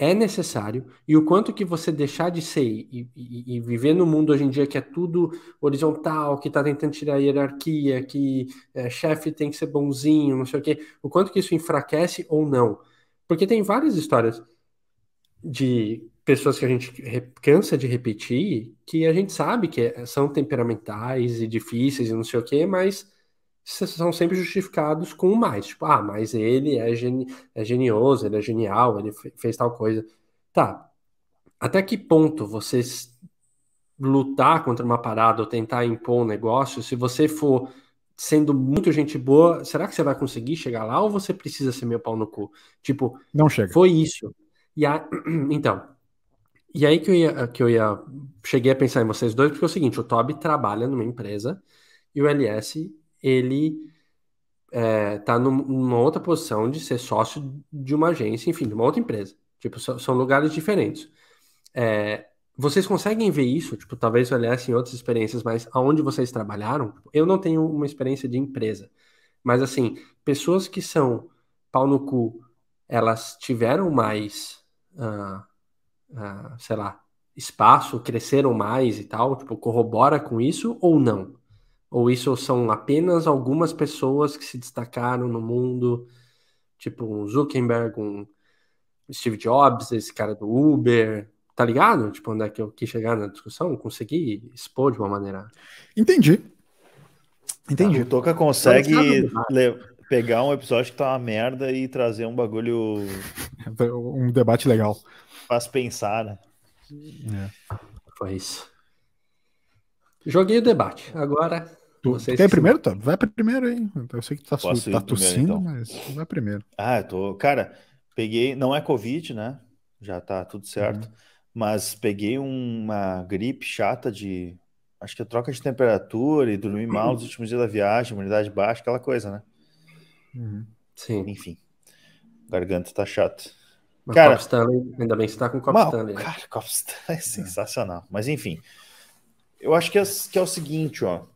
é necessário e o quanto que você deixar de ser e, e, e viver no mundo hoje em dia que é tudo horizontal, que está tentando tirar a hierarquia, que é, chefe tem que ser bonzinho, não sei o quê, o quanto que isso enfraquece ou não. Porque tem várias histórias de pessoas que a gente cansa de repetir, que a gente sabe que é, são temperamentais e difíceis e não sei o quê, mas são sempre justificados com o mais. Tipo, ah, mas ele é, geni é genioso, ele é genial, ele fez tal coisa. Tá. Até que ponto você lutar contra uma parada ou tentar impor um negócio, se você for sendo muito gente boa, será que você vai conseguir chegar lá ou você precisa ser meu pau no cu? Tipo, não chega. Foi isso. E a... [CLEARS THROAT] então, e aí que eu ia que eu ia cheguei a pensar em vocês dois, porque é o seguinte, o Toby trabalha numa empresa e o LS ele é, tá numa outra posição de ser sócio de uma agência, enfim, de uma outra empresa. Tipo, são lugares diferentes. É, vocês conseguem ver isso? Tipo, talvez olhassem outras experiências, mas aonde vocês trabalharam? Eu não tenho uma experiência de empresa, mas assim, pessoas que são pau no cu, elas tiveram mais uh, uh, sei lá, espaço, cresceram mais e tal? Tipo, corrobora com isso ou não? Ou isso são apenas algumas pessoas que se destacaram no mundo, tipo um Zuckerberg, um Steve Jobs, esse cara do Uber, tá ligado? Tipo, onde é que eu quis chegar na discussão? Consegui expor de uma maneira. Entendi. Entendi. O Toca consegue pegar um episódio que tá uma merda e trazer um bagulho. [LAUGHS] Um debate legal. Faz pensar, né? É. Foi isso. Joguei o debate. Agora. Tu, tu quer ir primeiro, Tom? Vai primeiro aí. Eu sei que tu tá, tá tossindo, então. mas vai primeiro. Ah, eu tô. Cara, peguei. Não é Covid, né? Já tá tudo certo. Uhum. Mas peguei uma gripe chata de. Acho que a troca de temperatura e dormir mal nos últimos dias da viagem, imunidade baixa, aquela coisa, né? Uhum. Sim. Enfim. Garganta tá chato. Mas cara, Cop Stanley, ainda bem que você tá com o Cop mal, Stanley. Né? Cara, Cop Stanley é sensacional. Mas enfim. Eu acho que é, que é o seguinte, ó.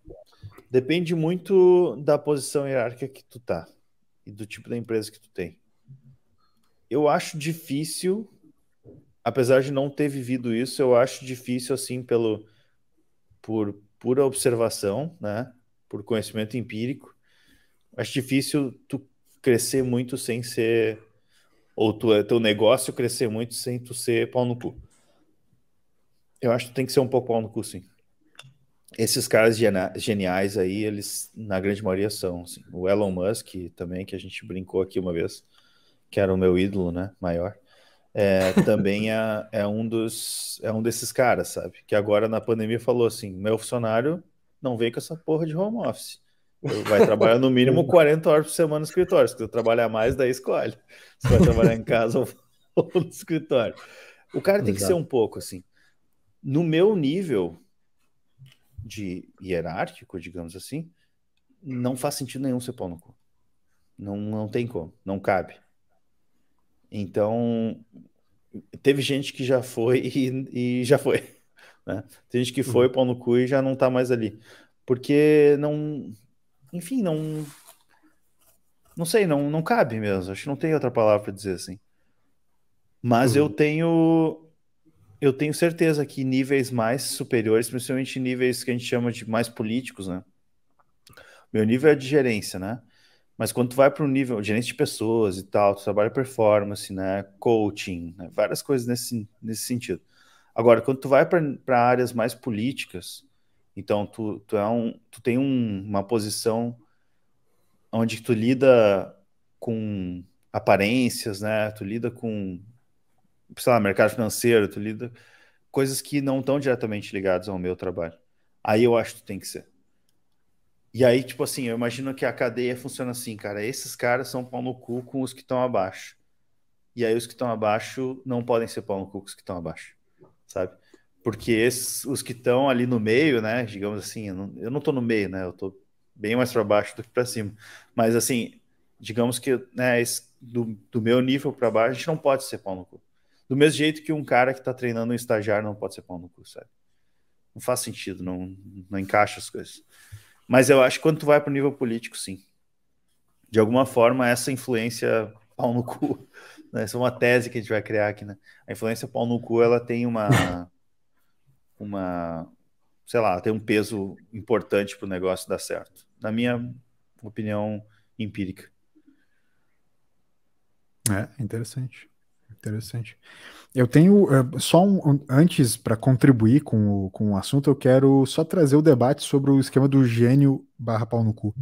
Depende muito da posição hierárquica que tu tá e do tipo da empresa que tu tem. Eu acho difícil, apesar de não ter vivido isso, eu acho difícil assim pelo por pura observação, né? Por conhecimento empírico, acho difícil tu crescer muito sem ser ou tu, teu negócio crescer muito sem tu ser pau no cu. Eu acho que tem que ser um pouco pau no cu, sim. Esses caras geniais aí, eles na grande maioria são. Assim. O Elon Musk também, que a gente brincou aqui uma vez, que era o meu ídolo, né, maior. É, também é, é, um dos é um desses caras, sabe? Que agora na pandemia falou assim: meu funcionário não vem com essa porra de home office. Vai trabalhar no mínimo [LAUGHS] 40 horas por semana no escritório. Se tu trabalhar mais, daí escolhe. Se vai trabalhar em casa ou [LAUGHS] no escritório. O cara tem Exato. que ser um pouco assim. No meu nível de hierárquico, digamos assim, não faz sentido nenhum ser pau no cu. Não, não tem como, não cabe. Então, teve gente que já foi [LAUGHS] e, e já foi. Né? Tem gente que foi uhum. pau no cu e já não tá mais ali. Porque não, enfim, não. Não sei, não, não cabe mesmo. Acho que não tem outra palavra para dizer assim. Mas uhum. eu tenho. Eu tenho certeza que níveis mais superiores, principalmente níveis que a gente chama de mais políticos, né? Meu nível é de gerência, né? Mas quando tu vai para o nível gerência de pessoas e tal, tu trabalha performance, né? Coaching, né? várias coisas nesse, nesse sentido. Agora, quando tu vai para áreas mais políticas, então, tu, tu, é um, tu tem um, uma posição onde tu lida com aparências, né? Tu lida com, sei lá, mercado financeiro, tu lida coisas que não estão diretamente ligadas ao meu trabalho. Aí eu acho que tem que ser. E aí, tipo assim, eu imagino que a cadeia funciona assim, cara. Esses caras são pau no cu com os que estão abaixo. E aí os que estão abaixo não podem ser pau no cu com os que estão abaixo, sabe? porque esses, os que estão ali no meio, né, digamos assim, eu não, eu não tô no meio, né, eu tô bem mais para baixo do que para cima, mas assim, digamos que, né, esse, do, do meu nível para baixo, a gente não pode ser pau no cu. Do mesmo jeito que um cara que está treinando um estagiário não pode ser pau no cu, sabe? Não faz sentido, não, não encaixa as coisas. Mas eu acho que quando tu vai para o nível político, sim. De alguma forma, essa influência pau no cu, [LAUGHS] né? essa é uma tese que a gente vai criar aqui, né? A influência pau no cu, ela tem uma [LAUGHS] uma, sei lá, tem um peso importante para o negócio dar certo. Na minha opinião empírica. É, interessante. Interessante. Eu tenho uh, só um, um antes para contribuir com o, com o assunto, eu quero só trazer o debate sobre o esquema do gênio barra pau no cu.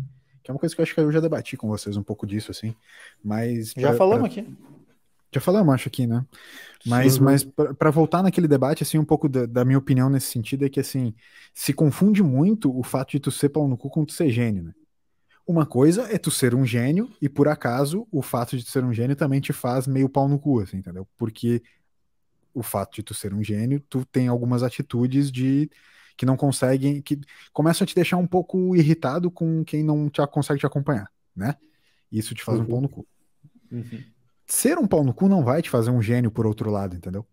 Que é uma coisa que eu acho que eu já debati com vocês um pouco disso, assim. Mas. Já pra, falamos pra... aqui. Já falamos, acho aqui, né? Mas, uhum. mas para voltar naquele debate, assim, um pouco da, da, minha opinião nesse sentido é que, assim, se confunde muito o fato de tu ser pau no cu com tu ser gênio, né? Uma coisa é tu ser um gênio e, por acaso, o fato de tu ser um gênio também te faz meio pau no cu, assim, entendeu? Porque o fato de tu ser um gênio, tu tem algumas atitudes de que não conseguem, que começam a te deixar um pouco irritado com quem não te, consegue te acompanhar, né? Isso te faz uhum. um pau no cu. Uhum ser um pau no cu não vai te fazer um gênio por outro lado, entendeu?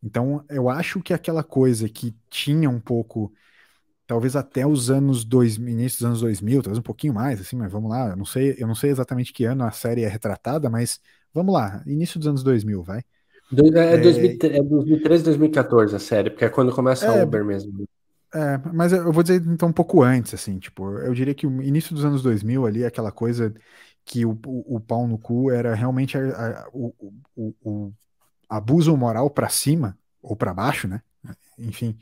Então, eu acho que aquela coisa que tinha um pouco, talvez até os anos 2000, início dos anos 2000, talvez um pouquinho mais, assim, mas vamos lá, eu não sei, eu não sei exatamente que ano a série é retratada, mas vamos lá, início dos anos 2000, vai. Do, é, é, 2013, é 2014 a série, porque é quando começa é, a Uber mesmo. É, mas eu vou dizer então um pouco antes, assim, tipo, eu diria que o início dos anos 2000 ali, aquela coisa que o, o, o pau no cu era realmente a, a, o, o, o abuso moral para cima ou para baixo, né? Enfim,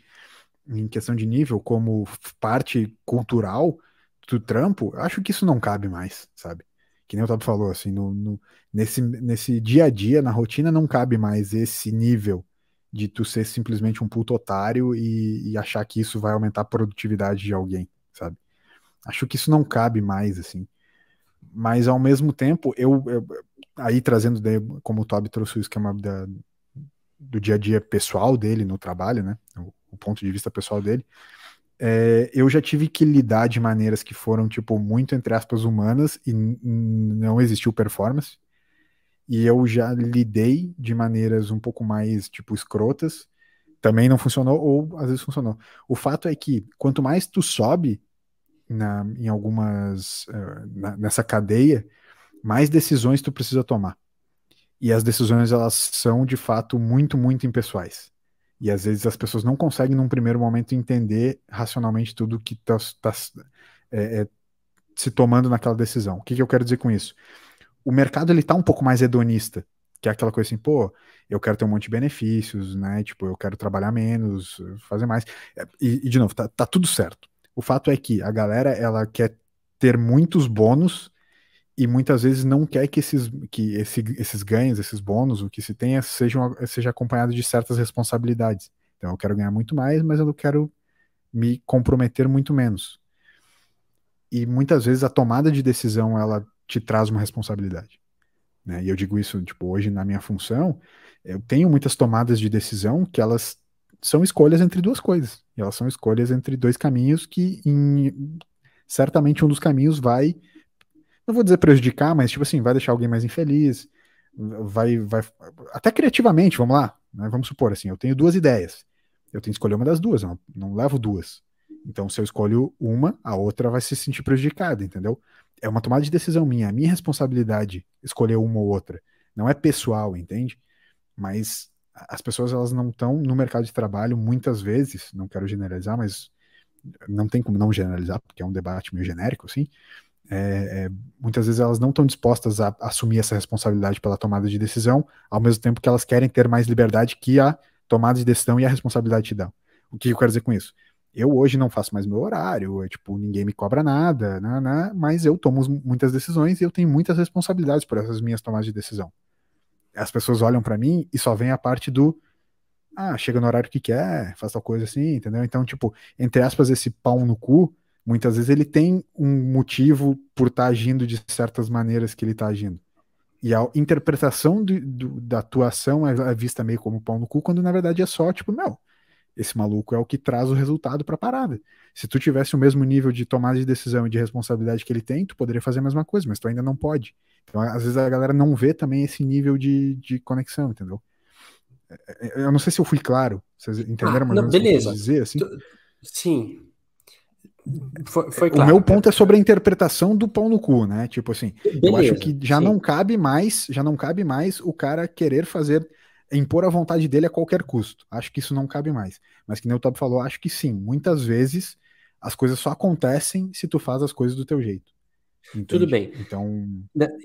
em questão de nível, como parte cultural do trampo, acho que isso não cabe mais, sabe? Que nem o Tabo falou, assim, no, no, nesse, nesse dia a dia, na rotina, não cabe mais esse nível de tu ser simplesmente um puto otário e, e achar que isso vai aumentar a produtividade de alguém, sabe? Acho que isso não cabe mais, assim. Mas ao mesmo tempo, eu, eu aí trazendo, como o Toby trouxe o esquema da, do dia a dia pessoal dele no trabalho, né? O, o ponto de vista pessoal dele. É, eu já tive que lidar de maneiras que foram, tipo, muito, entre aspas, humanas e não existiu performance. E eu já lidei de maneiras um pouco mais, tipo, escrotas. Também não funcionou, ou às vezes funcionou. O fato é que quanto mais tu sobe na, em algumas. Uh, na, nessa cadeia, mais decisões tu precisa tomar. E as decisões, elas são, de fato, muito, muito impessoais. E às vezes as pessoas não conseguem, num primeiro momento, entender racionalmente tudo que está tá, é, é, se tomando naquela decisão. O que, que, eu quero dizer com isso? O mercado ele está um pouco mais hedonista, que é aquela coisa assim, pô, eu quero ter um monte de benefícios, né? Tipo, eu quero trabalhar menos, fazer mais. E, e de novo, tá, tá tudo certo. O fato é que a galera ela quer ter muitos bônus e muitas vezes não quer que esses, que esse, esses ganhos, esses bônus, o que se tenha, sejam, seja acompanhado de certas responsabilidades. Então eu quero ganhar muito mais, mas eu quero me comprometer muito menos. E muitas vezes a tomada de decisão ela te traz uma responsabilidade. Né? E eu digo isso, tipo, hoje na minha função, eu tenho muitas tomadas de decisão que elas são escolhas entre duas coisas. Elas são escolhas entre dois caminhos que, em, certamente, um dos caminhos vai não vou dizer prejudicar, mas tipo assim, vai deixar alguém mais infeliz, vai, vai até criativamente, vamos lá, né? vamos supor assim, eu tenho duas ideias, eu tenho que escolher uma das duas, não, não levo duas. Então, se eu escolho uma, a outra vai se sentir prejudicada, entendeu? É uma tomada de decisão minha, é minha responsabilidade escolher uma ou outra. Não é pessoal, entende? Mas as pessoas elas não estão no mercado de trabalho muitas vezes, não quero generalizar, mas não tem como não generalizar, porque é um debate meio genérico, assim, é, é, muitas vezes elas não estão dispostas a, assumir essa responsabilidade pela tomada de decisão, ao mesmo tempo que elas querem ter mais liberdade que a tomada de decisão e a responsabilidade te dão. O que eu quero dizer com isso? Eu hoje não faço mais meu horário, é, tipo, ninguém me cobra nada, né, né, mas eu tomo muitas decisões e eu tenho muitas responsabilidades por essas minhas tomadas de decisão. As pessoas olham para mim e só vem a parte do ah, chega no horário que quer, faz tal coisa assim, entendeu? Então, tipo, entre aspas, esse pau no cu muitas vezes ele tem um motivo por estar tá agindo de certas maneiras que ele está agindo. E a interpretação do, do, da atuação é vista meio como pau no cu, quando na verdade é só, tipo, não, esse maluco é o que traz o resultado para a parada. Se tu tivesse o mesmo nível de tomada de decisão e de responsabilidade que ele tem, tu poderia fazer a mesma coisa, mas tu ainda não pode. Então, às vezes a galera não vê também esse nível de, de conexão, entendeu? É, é, eu não sei se eu fui claro. Vocês entenderam ah, beleza. dizer assim? Sim, foi, foi claro, o meu ponto é sobre a interpretação do pão no cu, né? Tipo assim, Beleza, eu acho que já sim. não cabe mais, já não cabe mais o cara querer fazer, impor a vontade dele a qualquer custo. Acho que isso não cabe mais. Mas que nem o Top falou, acho que sim. Muitas vezes as coisas só acontecem se tu faz as coisas do teu jeito. Entende? Tudo bem. Então,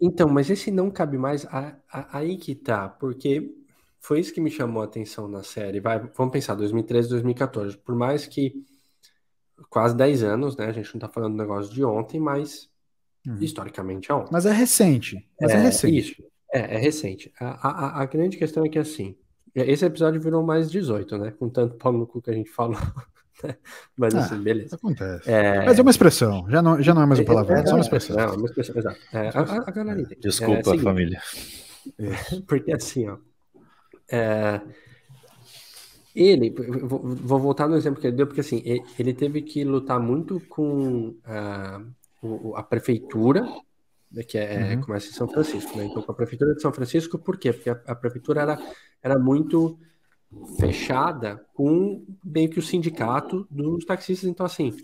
então, mas esse não cabe mais. A, a, aí que tá, porque foi isso que me chamou a atenção na série. Vai, vamos pensar, 2013, 2014. Por mais que quase 10 anos, né? A gente não tá falando do negócio de ontem, mas uhum. historicamente é ontem. Mas é recente. Mas é, é recente. Isso. É, é recente. A, a, a, grande questão é que assim, esse episódio virou mais 18, né? Com tanto pau no cu que a gente falou. [LAUGHS] Né? Mas ah, assim, beleza. Acontece. É... Mas é uma expressão, já não, já não é mais uma palavra, é, é, só uma expressão. É, uma expressão, exato. É, a, a, galera entende. Desculpa, é, família. [LAUGHS] Porque assim, ó. É, ele, vou voltar no exemplo que ele deu, porque assim, ele teve que lutar muito com a, a prefeitura, né, que é, uhum. começa em São Francisco, né? Então, com a prefeitura de São Francisco, por quê? Porque a, a, prefeitura era, era muito fechada com meio que o sindicato dos taxistas. Então, assim,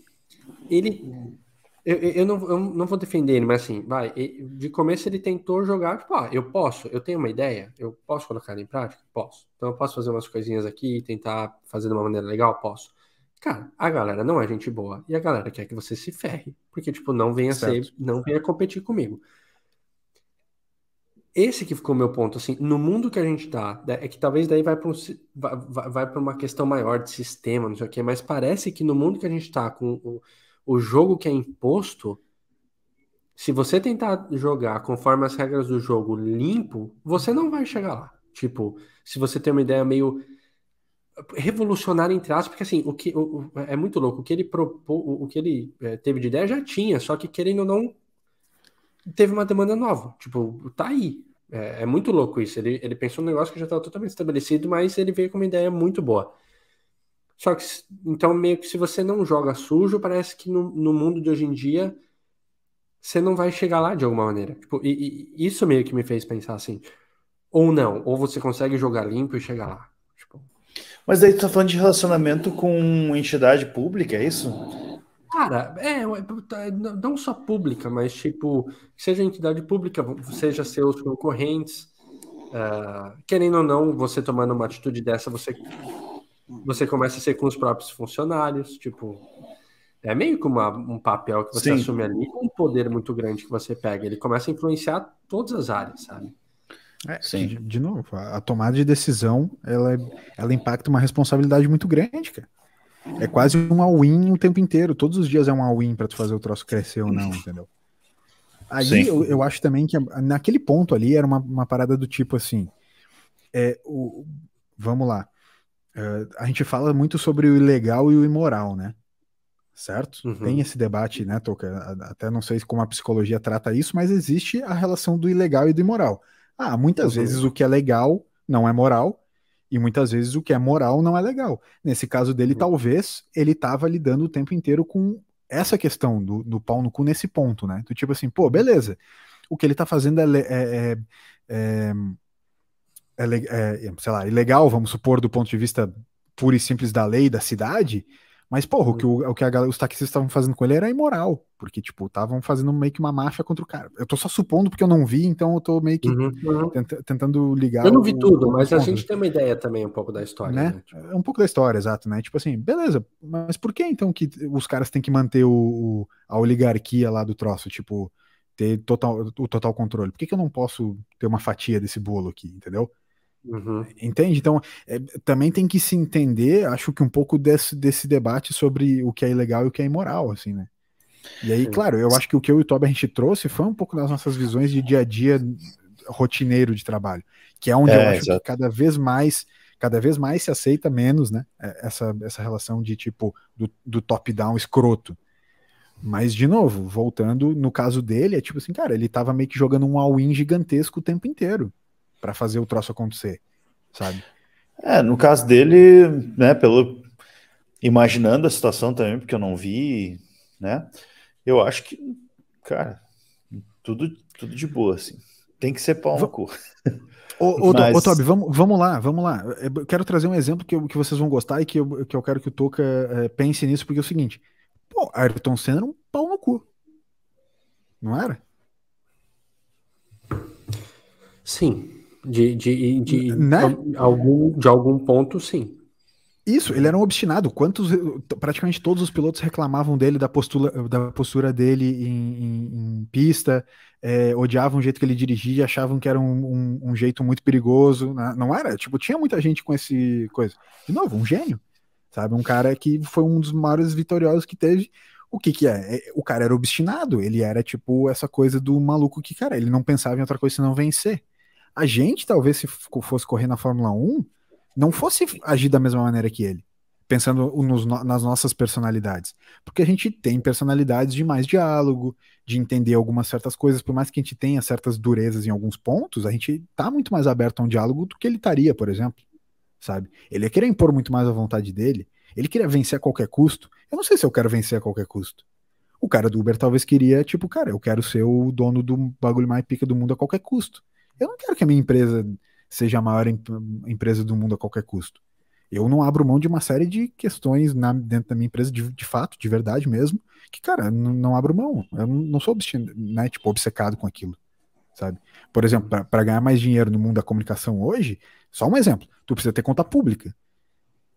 ele eu, eu, não, eu não vou defender ele, mas assim, vai, de começo ele tentou jogar, tipo, ah, eu posso, eu tenho uma ideia, eu posso colocar ela em prática? Posso. Então eu posso fazer umas coisinhas aqui, tentar fazer de uma maneira legal? Posso. Cara, a galera não é gente boa e a galera quer que você se ferre, porque, tipo, não venha certo. ser, não venha competir comigo. Esse que ficou meu ponto, assim, no mundo que a gente tá, é que talvez daí vai para um, vai, vai uma questão maior de sistema, não sei o quê, mas parece que no mundo que a gente tá com o o jogo que é imposto, se você tentar jogar conforme as regras do jogo limpo, você não vai chegar lá. Tipo, se você tem uma ideia meio revolucionária entre aspas, porque assim, o que o, é muito louco, o que ele propôs, o que ele é, teve de ideia já tinha, só que querendo ou não teve uma demanda nova. Tipo, tá aí. É, é muito louco isso. Ele, ele pensou num negócio que já estava totalmente estabelecido, mas ele veio com uma ideia muito boa. Só que, então, meio que se você não joga sujo, parece que no, no mundo de hoje em dia você não vai chegar lá de alguma maneira. Tipo, e, e, isso meio que me fez pensar assim. Ou não, ou você consegue jogar limpo e chegar lá. Tipo... Mas aí tu tá falando de relacionamento com entidade pública, é isso? Cara, é, tá, não só pública, mas tipo, seja entidade pública, seja seus concorrentes, uh, querendo ou não, você tomando uma atitude dessa, você você começa a ser com os próprios funcionários, tipo, é meio que uma, um papel que você Sim. assume ali, um poder muito grande que você pega. Ele começa a influenciar todas as áreas, sabe? É, Sim. De, de, novo, a, a, tomada de decisão, ela, ela impacta uma responsabilidade muito grande, cara. É quase um all-in o tempo inteiro. Todos os dias é um all-in para tu fazer o troço crescer ou não, entendeu? Aí eu, eu, acho também que naquele ponto ali era uma, uma parada do tipo assim. É, o, vamos lá. Uh, a gente fala muito sobre o ilegal e o imoral, né? Certo? Uhum. Tem esse debate, né, Toca? Até não sei como a psicologia trata isso, mas existe a relação do ilegal e do imoral. Ah, muitas uhum. vezes o que é legal não é moral, e muitas vezes o que é moral não é legal. Nesse caso dele, uhum. talvez ele estava lidando o tempo inteiro com essa questão do, do pau no cu nesse ponto, né? Do tipo assim, pô, beleza. O que ele está fazendo é, é, é, é é, é, sei lá, ilegal, vamos supor, do ponto de vista puro e simples da lei da cidade, mas, porra, o que, o, o que a, os taxistas estavam fazendo com ele era imoral, porque, tipo, estavam fazendo meio que uma máfia contra o cara. Eu tô só supondo porque eu não vi, então eu tô meio que uhum, uhum. tentando ligar. Eu não vi o, tudo, mas a gente tem uma ideia também um pouco da história, né? né? Tipo... É um pouco da história, exato, né? Tipo assim, beleza, mas por que então que os caras têm que manter o, a oligarquia lá do troço, tipo, ter total, o total controle? Por que, que eu não posso ter uma fatia desse bolo aqui, entendeu? Uhum. Entende? Então, é, também tem que se entender, acho que um pouco desse, desse debate sobre o que é ilegal e o que é imoral, assim, né? E aí, claro, eu acho que o que eu e o Toby a gente trouxe foi um pouco das nossas visões de dia a dia rotineiro de trabalho, que é onde é, eu acho exato. que cada vez mais cada vez mais se aceita menos, né? É, essa, essa relação de tipo do, do top-down escroto. Mas, de novo, voltando, no caso dele, é tipo assim, cara, ele tava meio que jogando um all-in gigantesco o tempo inteiro para fazer o troço acontecer, sabe? É, no caso dele, né, pelo imaginando a situação também, porque eu não vi, né? Eu acho que, cara, tudo tudo de boa assim. Tem que ser pau no cu. Ô, ô, Mas... ô Toby, vamos, vamos lá, vamos lá. Eu quero trazer um exemplo que, eu, que vocês vão gostar e que eu, que eu quero que o Toca é, pense nisso, porque é o seguinte: pô, Ayrton Senna era um pau no cu. Não era? Sim. De, de, de, né? algum, de algum ponto, sim. Isso, ele era um obstinado. Quantos, praticamente todos os pilotos reclamavam dele da postura, da postura dele em, em, em pista, é, odiavam o jeito que ele dirigia, achavam que era um, um, um jeito muito perigoso. Né? Não era? Tipo, tinha muita gente com esse coisa. De novo, um gênio, sabe? Um cara que foi um dos maiores vitoriosos que teve. O que que é? é? O cara era obstinado. Ele era tipo essa coisa do maluco que, cara, ele não pensava em outra coisa senão vencer a gente, talvez, se fosse correr na Fórmula 1, não fosse agir da mesma maneira que ele, pensando nos, nas nossas personalidades. Porque a gente tem personalidades de mais diálogo, de entender algumas certas coisas, por mais que a gente tenha certas durezas em alguns pontos, a gente tá muito mais aberto a um diálogo do que ele estaria, por exemplo. Sabe? Ele ia querer impor muito mais a vontade dele, ele queria vencer a qualquer custo. Eu não sei se eu quero vencer a qualquer custo. O cara do Uber talvez queria, tipo, cara, eu quero ser o dono do bagulho mais pica do mundo a qualquer custo. Eu não quero que a minha empresa seja a maior empresa do mundo a qualquer custo. Eu não abro mão de uma série de questões na, dentro da minha empresa, de, de fato, de verdade mesmo, que, cara, não, não abro mão. Eu não sou né, tipo, obcecado com aquilo, sabe? Por exemplo, para ganhar mais dinheiro no mundo da comunicação hoje, só um exemplo, tu precisa ter conta pública,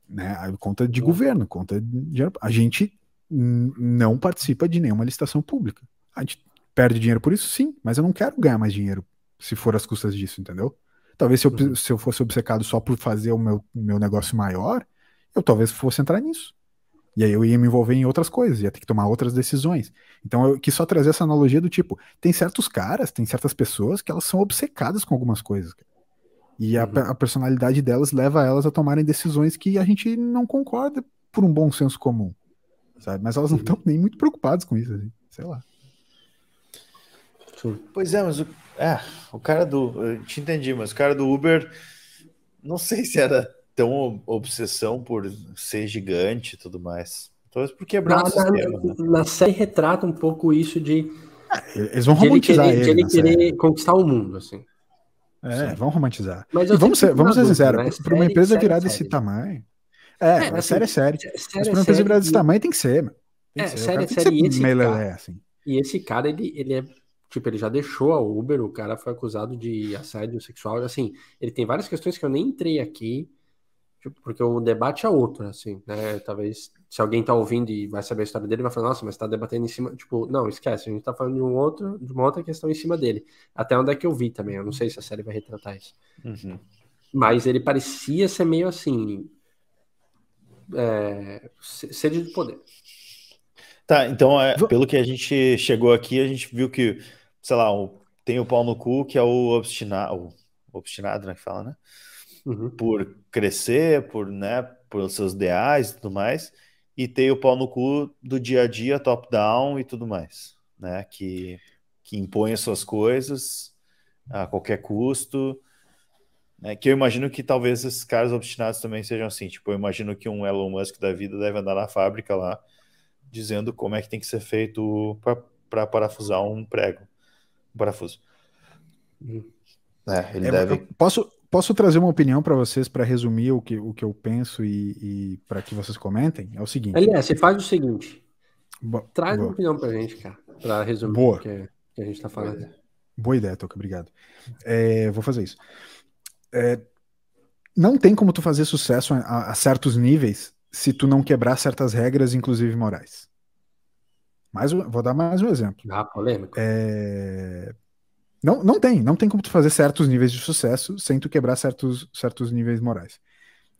né? Conta de governo, conta de... A gente não participa de nenhuma licitação pública. A gente perde dinheiro por isso? Sim, mas eu não quero ganhar mais dinheiro se for as custas disso, entendeu? Talvez se eu, uhum. se eu fosse obcecado só por fazer o meu, meu negócio maior, eu talvez fosse entrar nisso. E aí eu ia me envolver em outras coisas, ia ter que tomar outras decisões. Então eu quis só trazer essa analogia do tipo, tem certos caras, tem certas pessoas que elas são obcecadas com algumas coisas. E a, uhum. a personalidade delas leva elas a tomarem decisões que a gente não concorda por um bom senso comum. Sabe? Mas elas não estão uhum. nem muito preocupadas com isso, assim. sei lá. Pois é, mas o, é, o cara do. Eu te entendi, mas o cara do Uber, não sei se era tão obsessão por ser gigante e tudo mais. Talvez porque é na, sistema, na, né? na, série retrata um pouco isso de. É, eles vão romantizar ele. Querer, ele, ele querer conquistar o mundo, assim. É, Sim. vão romantizar. Mas vamos ser, vamos ser sinceros, né? para uma empresa série, virada desse tamanho. É, é assim, série é série. série mas para uma empresa virada desse tamanho tem que ser, mano. Tem é, ser. série é série. E esse, cara, assim. e esse cara, ele, ele é Tipo, ele já deixou a Uber, o cara foi acusado de assédio sexual. Assim, ele tem várias questões que eu nem entrei aqui, tipo, porque o debate é outro, assim, né? Talvez se alguém tá ouvindo e vai saber a história dele, vai falar, nossa, mas tá debatendo em cima. Tipo, não, esquece, a gente tá falando de um outro, de uma outra questão em cima dele. Até onde é que eu vi também, eu não sei se a série vai retratar isso. Uhum. Mas ele parecia ser meio assim. É, sede de poder. Tá, então, é, pelo que a gente chegou aqui, a gente viu que sei lá, tem o pau no cu, que é o obstinado, o obstinado, né, que fala, né? Uhum. Por crescer, por, né, por seus ideais e tudo mais, e tem o pau no cu do dia a dia, top-down e tudo mais, né? Que, que impõe as suas coisas a qualquer custo, né? Que eu imagino que talvez esses caras obstinados também sejam assim, tipo, eu imagino que um Elon Musk da vida deve andar na fábrica lá, dizendo como é que tem que ser feito para parafusar um prego parafuso. É, ele é, deve. Posso, posso trazer uma opinião para vocês para resumir o que, o que eu penso e, e para que vocês comentem? É o seguinte. Aliás, você faz o seguinte. Bo traz boa. uma opinião para a gente, cara, para resumir boa. o que, que, a gente está falando. Boa ideia, Toca, obrigado. É, vou fazer isso. É, não tem como tu fazer sucesso a, a certos níveis se tu não quebrar certas regras, inclusive morais. Mais, vou dar mais um exemplo. Ah, polêmico. É... Não, não tem, não tem como tu fazer certos níveis de sucesso sem tu quebrar certos, certos níveis morais.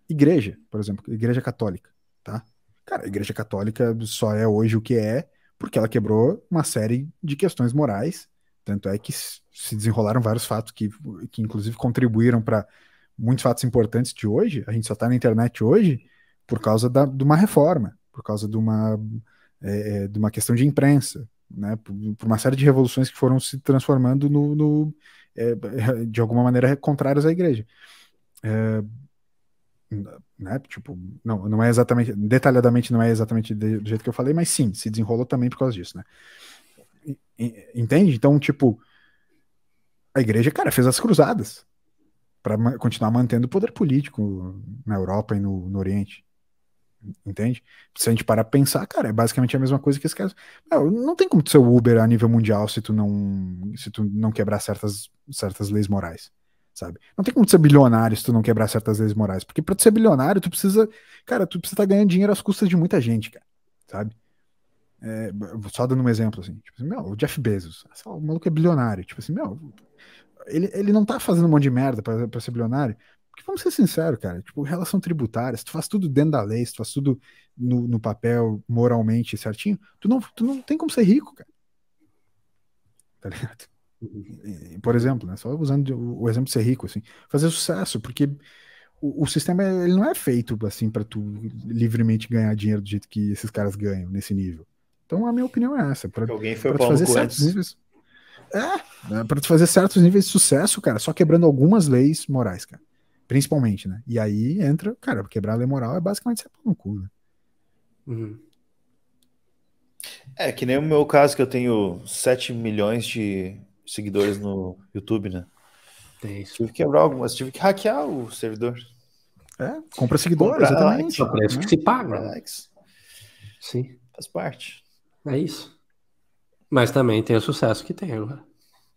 Igreja, por exemplo, igreja católica, tá? Cara, a igreja católica só é hoje o que é porque ela quebrou uma série de questões morais, tanto é que se desenrolaram vários fatos que, que inclusive contribuíram para muitos fatos importantes de hoje. A gente só está na internet hoje por causa da, de uma reforma, por causa de uma é, é, de uma questão de imprensa, né, por, por, uma série de revoluções que foram se transformando no, no é, de alguma maneira contrárias à igreja. É, né, tipo, não, não é exatamente, detalhadamente não é exatamente do jeito que eu falei, mas sim, se desenrolou também por causa disso, né? Entende? Então, tipo, a igreja, cara, fez as cruzadas para continuar mantendo o poder político na Europa e no, no Oriente. Entende? Se a gente parar pra pensar, cara, é basicamente a mesma coisa que esse caras. Não, não tem como tu ser Uber a nível mundial se tu não, se tu não quebrar certas, certas leis morais, sabe? Não tem como ser bilionário se tu não quebrar certas leis morais, porque pra tu ser bilionário, tu precisa, cara, tu precisa estar tá ganhando dinheiro às custas de muita gente, cara, sabe? É, só dando um exemplo, assim, tipo assim, meu, o Jeff Bezos, o maluco é bilionário, tipo assim, meu, ele, ele não tá fazendo um monte de merda pra, pra ser bilionário, porque vamos ser sinceros, cara, tipo, relação tributária, se tu faz tudo dentro da lei, se tu faz tudo no, no papel, moralmente certinho, tu não, tu não tem como ser rico, cara. Tá ligado? E, por exemplo, né, só usando o, exemplo de ser rico, assim, fazer sucesso, porque o, o sistema ele não é feito assim para tu livremente ganhar dinheiro do jeito que esses caras ganham nesse nível. Então a minha opinião é essa. Pra, alguém foi pra fazer certos níveis. É, né, para tu fazer certos níveis de sucesso, cara, só quebrando algumas leis morais, cara. Principalmente, né? E aí entra, cara, quebrar a lei moral é basicamente ser no cu, né? Uhum. É, que nem o meu caso, que eu tenho 7 milhões de seguidores no YouTube, né? Tem isso. Tive que quebrar algumas, tive que hackear o servidor. É, compra seguidores, exatamente. Só preço né? que se paga. Likes. Sim. Faz parte. É isso. Mas também tem o sucesso que tem agora.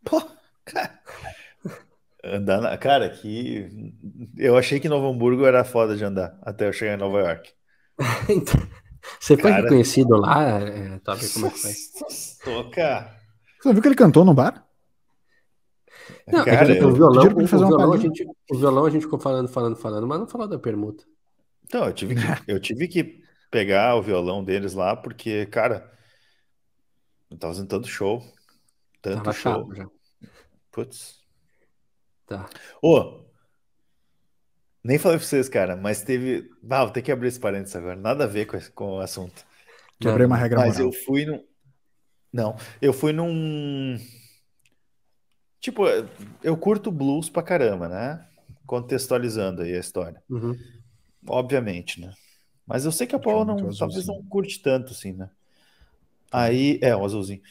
Pô, cara. Andar na... Cara, aqui. Eu achei que Novo Hamburgo era foda de andar até eu chegar em Nova York. [LAUGHS] então, você foi cara... reconhecido lá, é, Top? [LAUGHS] Como é que foi? Toca. Você viu que ele cantou no bar? Não, cara, é o violão, o, violão a gente, o violão a gente ficou falando, falando, falando, mas não falou da permuta. Então, eu tive que, [LAUGHS] eu tive que pegar o violão deles lá, porque, cara, eu tava fazendo tanto show. Tanto tava show. já. Putz. Tá. Ô, nem falei pra vocês, cara, mas teve. Ah, vou ter que abrir esse parênteses agora. Nada a ver com, esse, com o assunto. Quebrei uma regra Mas moral. eu fui num. Não, eu fui num. Tipo, eu curto blues pra caramba, né? Contextualizando aí a história. Uhum. Obviamente, né? Mas eu sei que a Paula não, talvez não curte tanto, assim, né? Aí, é, um azulzinho.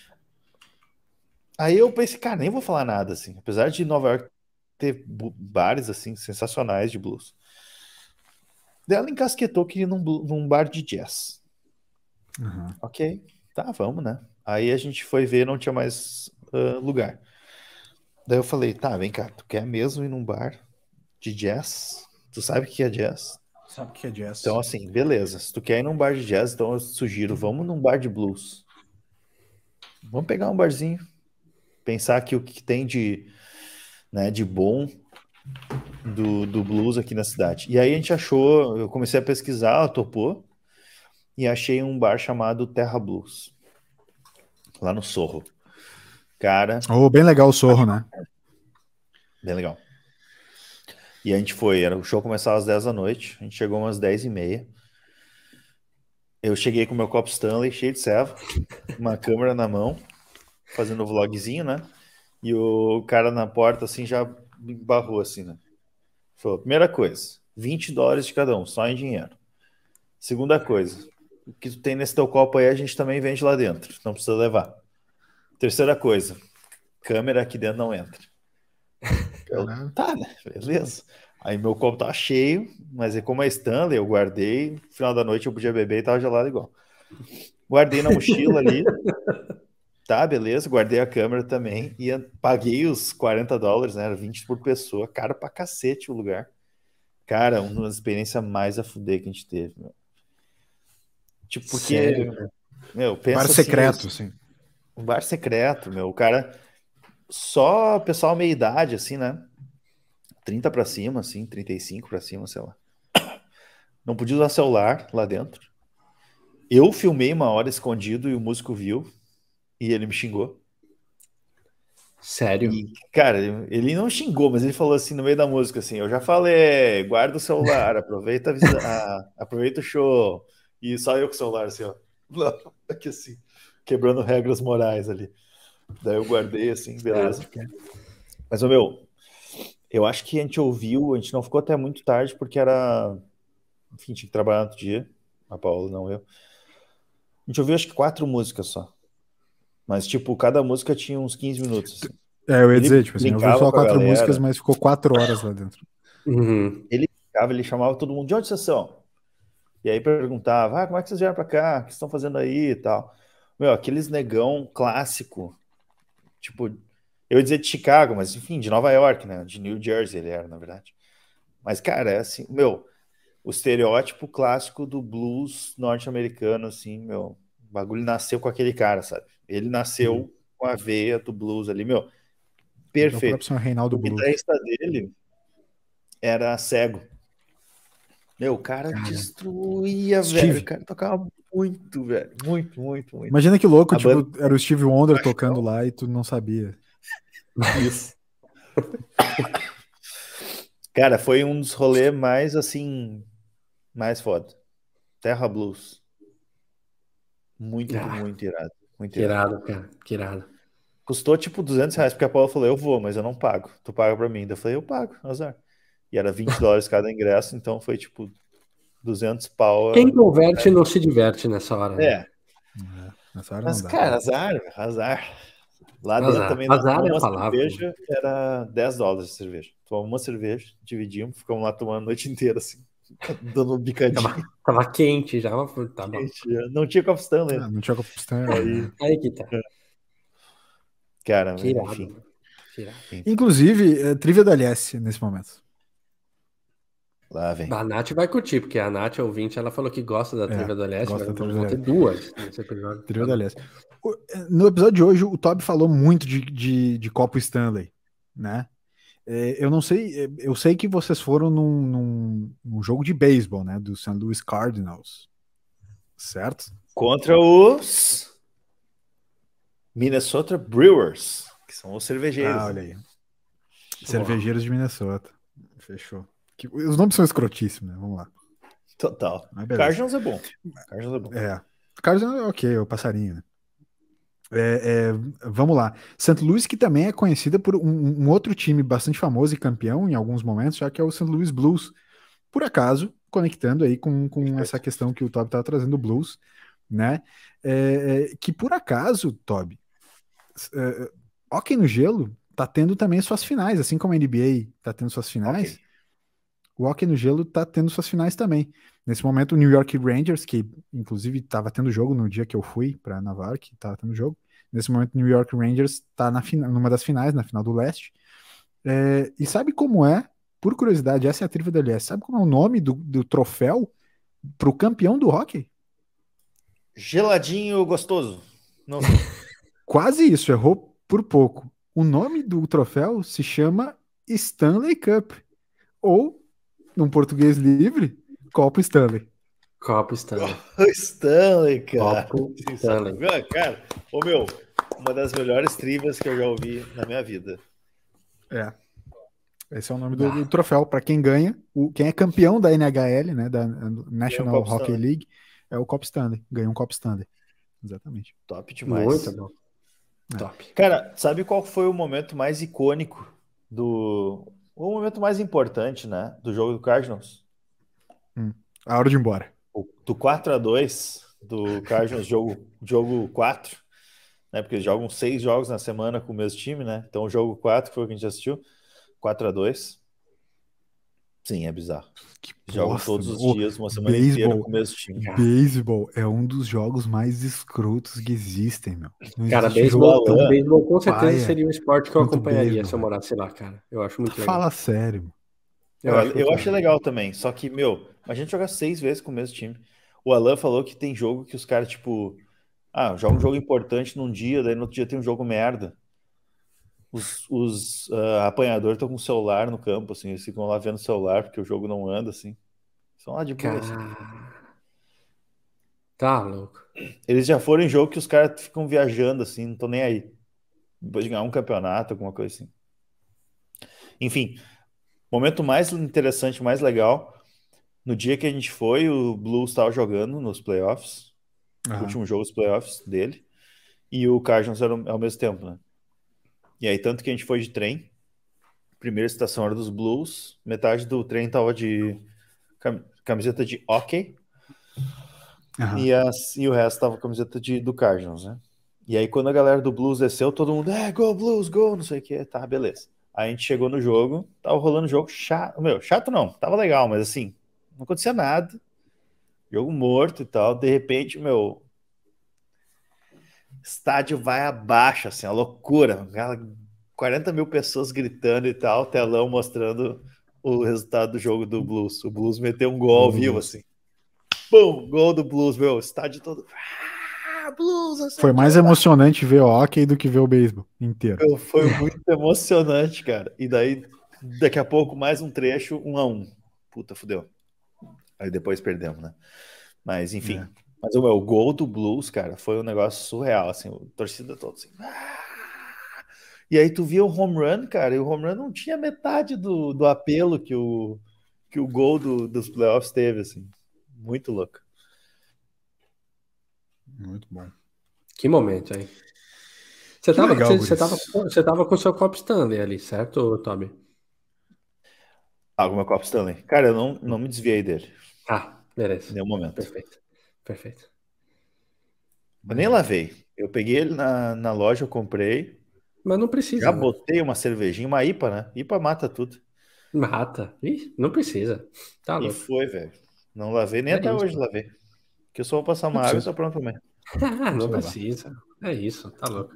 Aí eu pensei, cara, nem vou falar nada, assim. Apesar de Nova York ter bares, assim, sensacionais de blues. Daí ela encasquetou que ia num, num bar de jazz. Uhum. Ok, tá, vamos, né? Aí a gente foi ver, não tinha mais uh, lugar. Daí eu falei, tá, vem cá, tu quer mesmo ir num bar de jazz? Tu sabe o que é jazz? Sabe o que é jazz. Então, assim, beleza. Se tu quer ir num bar de jazz, então eu sugiro, vamos num bar de blues. Vamos pegar um barzinho. Pensar que o que tem de, né, de bom do, do blues aqui na cidade. E aí a gente achou, eu comecei a pesquisar, ela topou, e achei um bar chamado Terra Blues. Lá no Sorro. Cara. Oh, bem legal o Sorro, né? Bem legal. E a gente foi, era, o show começava às 10 da noite, a gente chegou umas 10 e meia. Eu cheguei com meu copo Stanley cheio de serva, uma câmera na mão, fazendo o vlogzinho, né? E o cara na porta, assim, já me barrou, assim, né? Falou, primeira coisa, 20 dólares de cada um, só em dinheiro. Segunda coisa, o que tu tem nesse teu copo aí, a gente também vende lá dentro, não precisa levar. Terceira coisa, câmera aqui dentro não entra. Eu, tá, né? Beleza. Aí meu copo tá cheio, mas é como é Stanley, eu guardei. No final da noite eu podia beber e tava gelado igual. Guardei na mochila ali. [LAUGHS] Tá, beleza. Guardei a câmera também. E paguei os 40 dólares, né? Era 20 por pessoa. Cara pra cacete o lugar. Cara, uma das experiências mais a fuder que a gente teve, meu. Tipo, porque. Sério? Meu, pensa. Bar assim, secreto, assim. Um bar secreto, meu. O cara. Só pessoal meia idade, assim, né? 30 para cima, assim, 35 para cima, sei lá. Não podia usar celular lá dentro. Eu filmei uma hora escondido e o músico viu e ele me xingou. Sério? E, cara, ele não xingou, mas ele falou assim no meio da música assim: "Eu já falei, guarda o celular, aproveita a, aproveita o show". E só eu com o celular assim, ó. [LAUGHS] Aqui assim quebrando regras morais ali. Daí eu guardei assim, beleza. Mas, o meu, eu acho que a gente ouviu, a gente não ficou até muito tarde, porque era. Enfim, tinha que trabalhar no outro dia. A Paula, não eu. A gente ouviu acho que quatro músicas só. Mas, tipo, cada música tinha uns 15 minutos. Assim. É, eu ia dizer, tipo assim, eu ouvi só quatro músicas, mas ficou quatro horas lá dentro. Uhum. Ele ficava, ele chamava todo mundo, de onde vocês são? E aí perguntava, ah, como é que vocês vieram pra cá? O que estão fazendo aí e tal. Meu, aqueles negão clássico, tipo, eu ia dizer de Chicago, mas enfim, de Nova York, né? De New Jersey ele era, na verdade. Mas, cara, é assim, meu, o estereótipo clássico do blues norte-americano, assim, meu, o bagulho nasceu com aquele cara, sabe? Ele nasceu uhum. com a veia do blues ali, meu, perfeito. O Reinaldo o guitarrista dele era cego. Meu, o cara, cara. destruía, Steve. velho. O cara tocava muito, velho. Muito, muito, muito. Imagina que louco, a tipo, banda... era o Steve Wonder tocando lá e tu não sabia. [LAUGHS] Isso. Cara, foi um dos rolês mais assim, mais foda. Terra Blues. Muito, ah, muito irado. Muito irado. irado, cara. Que irado. Custou tipo 200 reais, porque a Paula falou: Eu vou, mas eu não pago. Tu paga pra mim. Eu falei: Eu pago, azar. E era 20 [LAUGHS] dólares cada ingresso, então foi tipo 200 pau. Quem converte é. não se diverte nessa hora. Né? É. Nessa hora Mas, cara, azar, azar. Lá azar. dentro também azar é uma palavra. cerveja era 10 dólares de cerveja. Tomamos uma cerveja, dividimos, ficamos lá tomando a noite [LAUGHS] inteira assim. [LAUGHS] Dando um bicadinho. Tava, tava quente já. Tava... Quente, não tinha Copa Stanley. Ah, não tinha Copa Stanley. Aí, aí que tá. Cara, enfim. Inclusive, é, trivia da LS nesse momento. Lá vem. A Nath vai curtir, porque a Nath, ouvinte, ela falou que gosta da é, trivia do vão ter duas nesse episódio. Trivia do. No episódio de hoje, o Toby falou muito de, de, de Copo Stanley, né? É, eu não sei, é, eu sei que vocês foram num, num, num jogo de beisebol, né? Do St. Louis Cardinals, certo? Contra os Minnesota Brewers, que são os cervejeiros. Ah, olha aí. Cervejeiros de Minnesota. Fechou. Os nomes são escrotíssimos, né? Vamos lá. Total. Cardinals é bom. Cardinals é bom. É. Cardinals é ok, é o passarinho, né? É, é, vamos lá. St. Louis, que também é conhecida por um, um, outro time bastante famoso e campeão em alguns momentos, já que é o St. Louis Blues. Por acaso, conectando aí com, com essa questão que o Toby estava trazendo, o Blues, né? É, é que por acaso, Toby, é, ok no gelo tá tendo também suas finais, assim como a NBA tá tendo suas finais. Okay. O hockey no gelo tá tendo suas finais também. Nesse momento, o New York Rangers, que inclusive estava tendo jogo no dia que eu fui para Navarre, estava tendo jogo. Nesse momento, o New York Rangers está numa das finais, na final do leste. É, e sabe como é? Por curiosidade, essa é a trilha da LS. Sabe como é o nome do, do troféu para o campeão do hockey? Geladinho gostoso. Não [LAUGHS] Quase isso, errou por pouco. O nome do troféu se chama Stanley Cup. Ou, num português livre, Copo Stanley. Copo Stanley. Copo Stanley, cara. Copo Stanley. Cara, ô meu, uma das melhores trivias que eu já ouvi na minha vida. É. Esse é o nome do, do troféu. Para quem ganha, o, quem é campeão da NHL, né, da National Hockey Stanley. League, é o Cop Stanley. Ganhou um Cop Stanley. Exatamente. Top demais. Muito bom. É. Top. Cara, sabe qual foi o momento mais icônico do. O momento mais importante, né? Do jogo do Cardinals? Hum, a hora de ir embora. O, do 4 a 2 do Cardinals, jogo, jogo 4, né? Porque eles jogam seis jogos na semana com o mesmo time, né? Então, o jogo 4 foi o que a gente assistiu, 4 a 2 Sim, é bizarro. Que Jogam todos os dias, uma semana baseball, inteira com o mesmo time. Beisebol é um dos jogos mais escrotos que existem, meu. Não cara, beisebol, com certeza seria um esporte que eu acompanharia beisebol, se eu morasse lá, cara. Eu acho muito legal. Fala sério. Eu, eu, acho, eu acho legal também, só que, meu, a gente jogar seis vezes com o mesmo time. O Alan falou que tem jogo que os caras, tipo, ah, joga um jogo importante num dia, daí no outro dia tem um jogo merda. Os, os uh, apanhadores estão com o celular no campo, assim, eles ficam lá vendo o celular porque o jogo não anda, assim. São lá de boa, assim. Tá louco. Eles já foram em jogo que os caras ficam viajando, assim, não estão nem aí. Depois de ganhar um campeonato, alguma coisa assim. Enfim, momento mais interessante, mais legal no dia que a gente foi, o Blues estava jogando nos playoffs, uhum. o último jogo dos playoffs dele, e o Cardinals era ao mesmo tempo, né? E aí, tanto que a gente foi de trem, primeira estação era dos Blues, metade do trem tava de camiseta de hockey, uhum. e, as, e o resto tava camiseta de, do Cardinals, né? E aí, quando a galera do Blues desceu, todo mundo, é, go Blues, go, não sei o que, tá, beleza. Aí a gente chegou no jogo, tava rolando o jogo chato, meu, chato não, tava legal, mas assim, não acontecia nada. Jogo morto e tal. De repente, meu. Estádio vai abaixo, assim, a loucura. 40 mil pessoas gritando e tal, telão mostrando o resultado do jogo do Blues. O Blues meteu um gol ao vivo, assim. Pum, gol do Blues, meu. Estádio todo. Ah, Blues, Foi mais emocionante ver o hockey do que ver o beisebol inteiro. Foi muito emocionante, cara. E daí, daqui a pouco, mais um trecho, um a um. Puta, fudeu. Aí depois perdemos, né? Mas enfim. É. Mas o meu gol do Blues, cara, foi um negócio surreal, assim, a torcida toda assim. Ah! E aí tu via o home run, cara, e o home run não tinha metade do, do apelo que o, que o gol do, dos playoffs teve, assim. Muito louco. Muito bom. Que momento, hein? Você estava você, você, tava, você tava com o seu Cop Stanley ali, certo, Toby? Ah, com o meu Cop Stanley. Cara, eu não, não me desviei dele. Ah, beleza. Nenhum momento. Perfeito. Perfeito. Eu nem lavei. Eu peguei ele na, na loja, eu comprei. Mas não precisa. Já né? botei uma cervejinha, uma IPA, né? IPA mata tudo. Mata. Ih, não precisa. Tá louco. E foi, velho. Não lavei, nem é até isso, hoje lavei. Que eu só vou passar uma água e tô pronto também. Ah, não precisa. É isso, tá louco.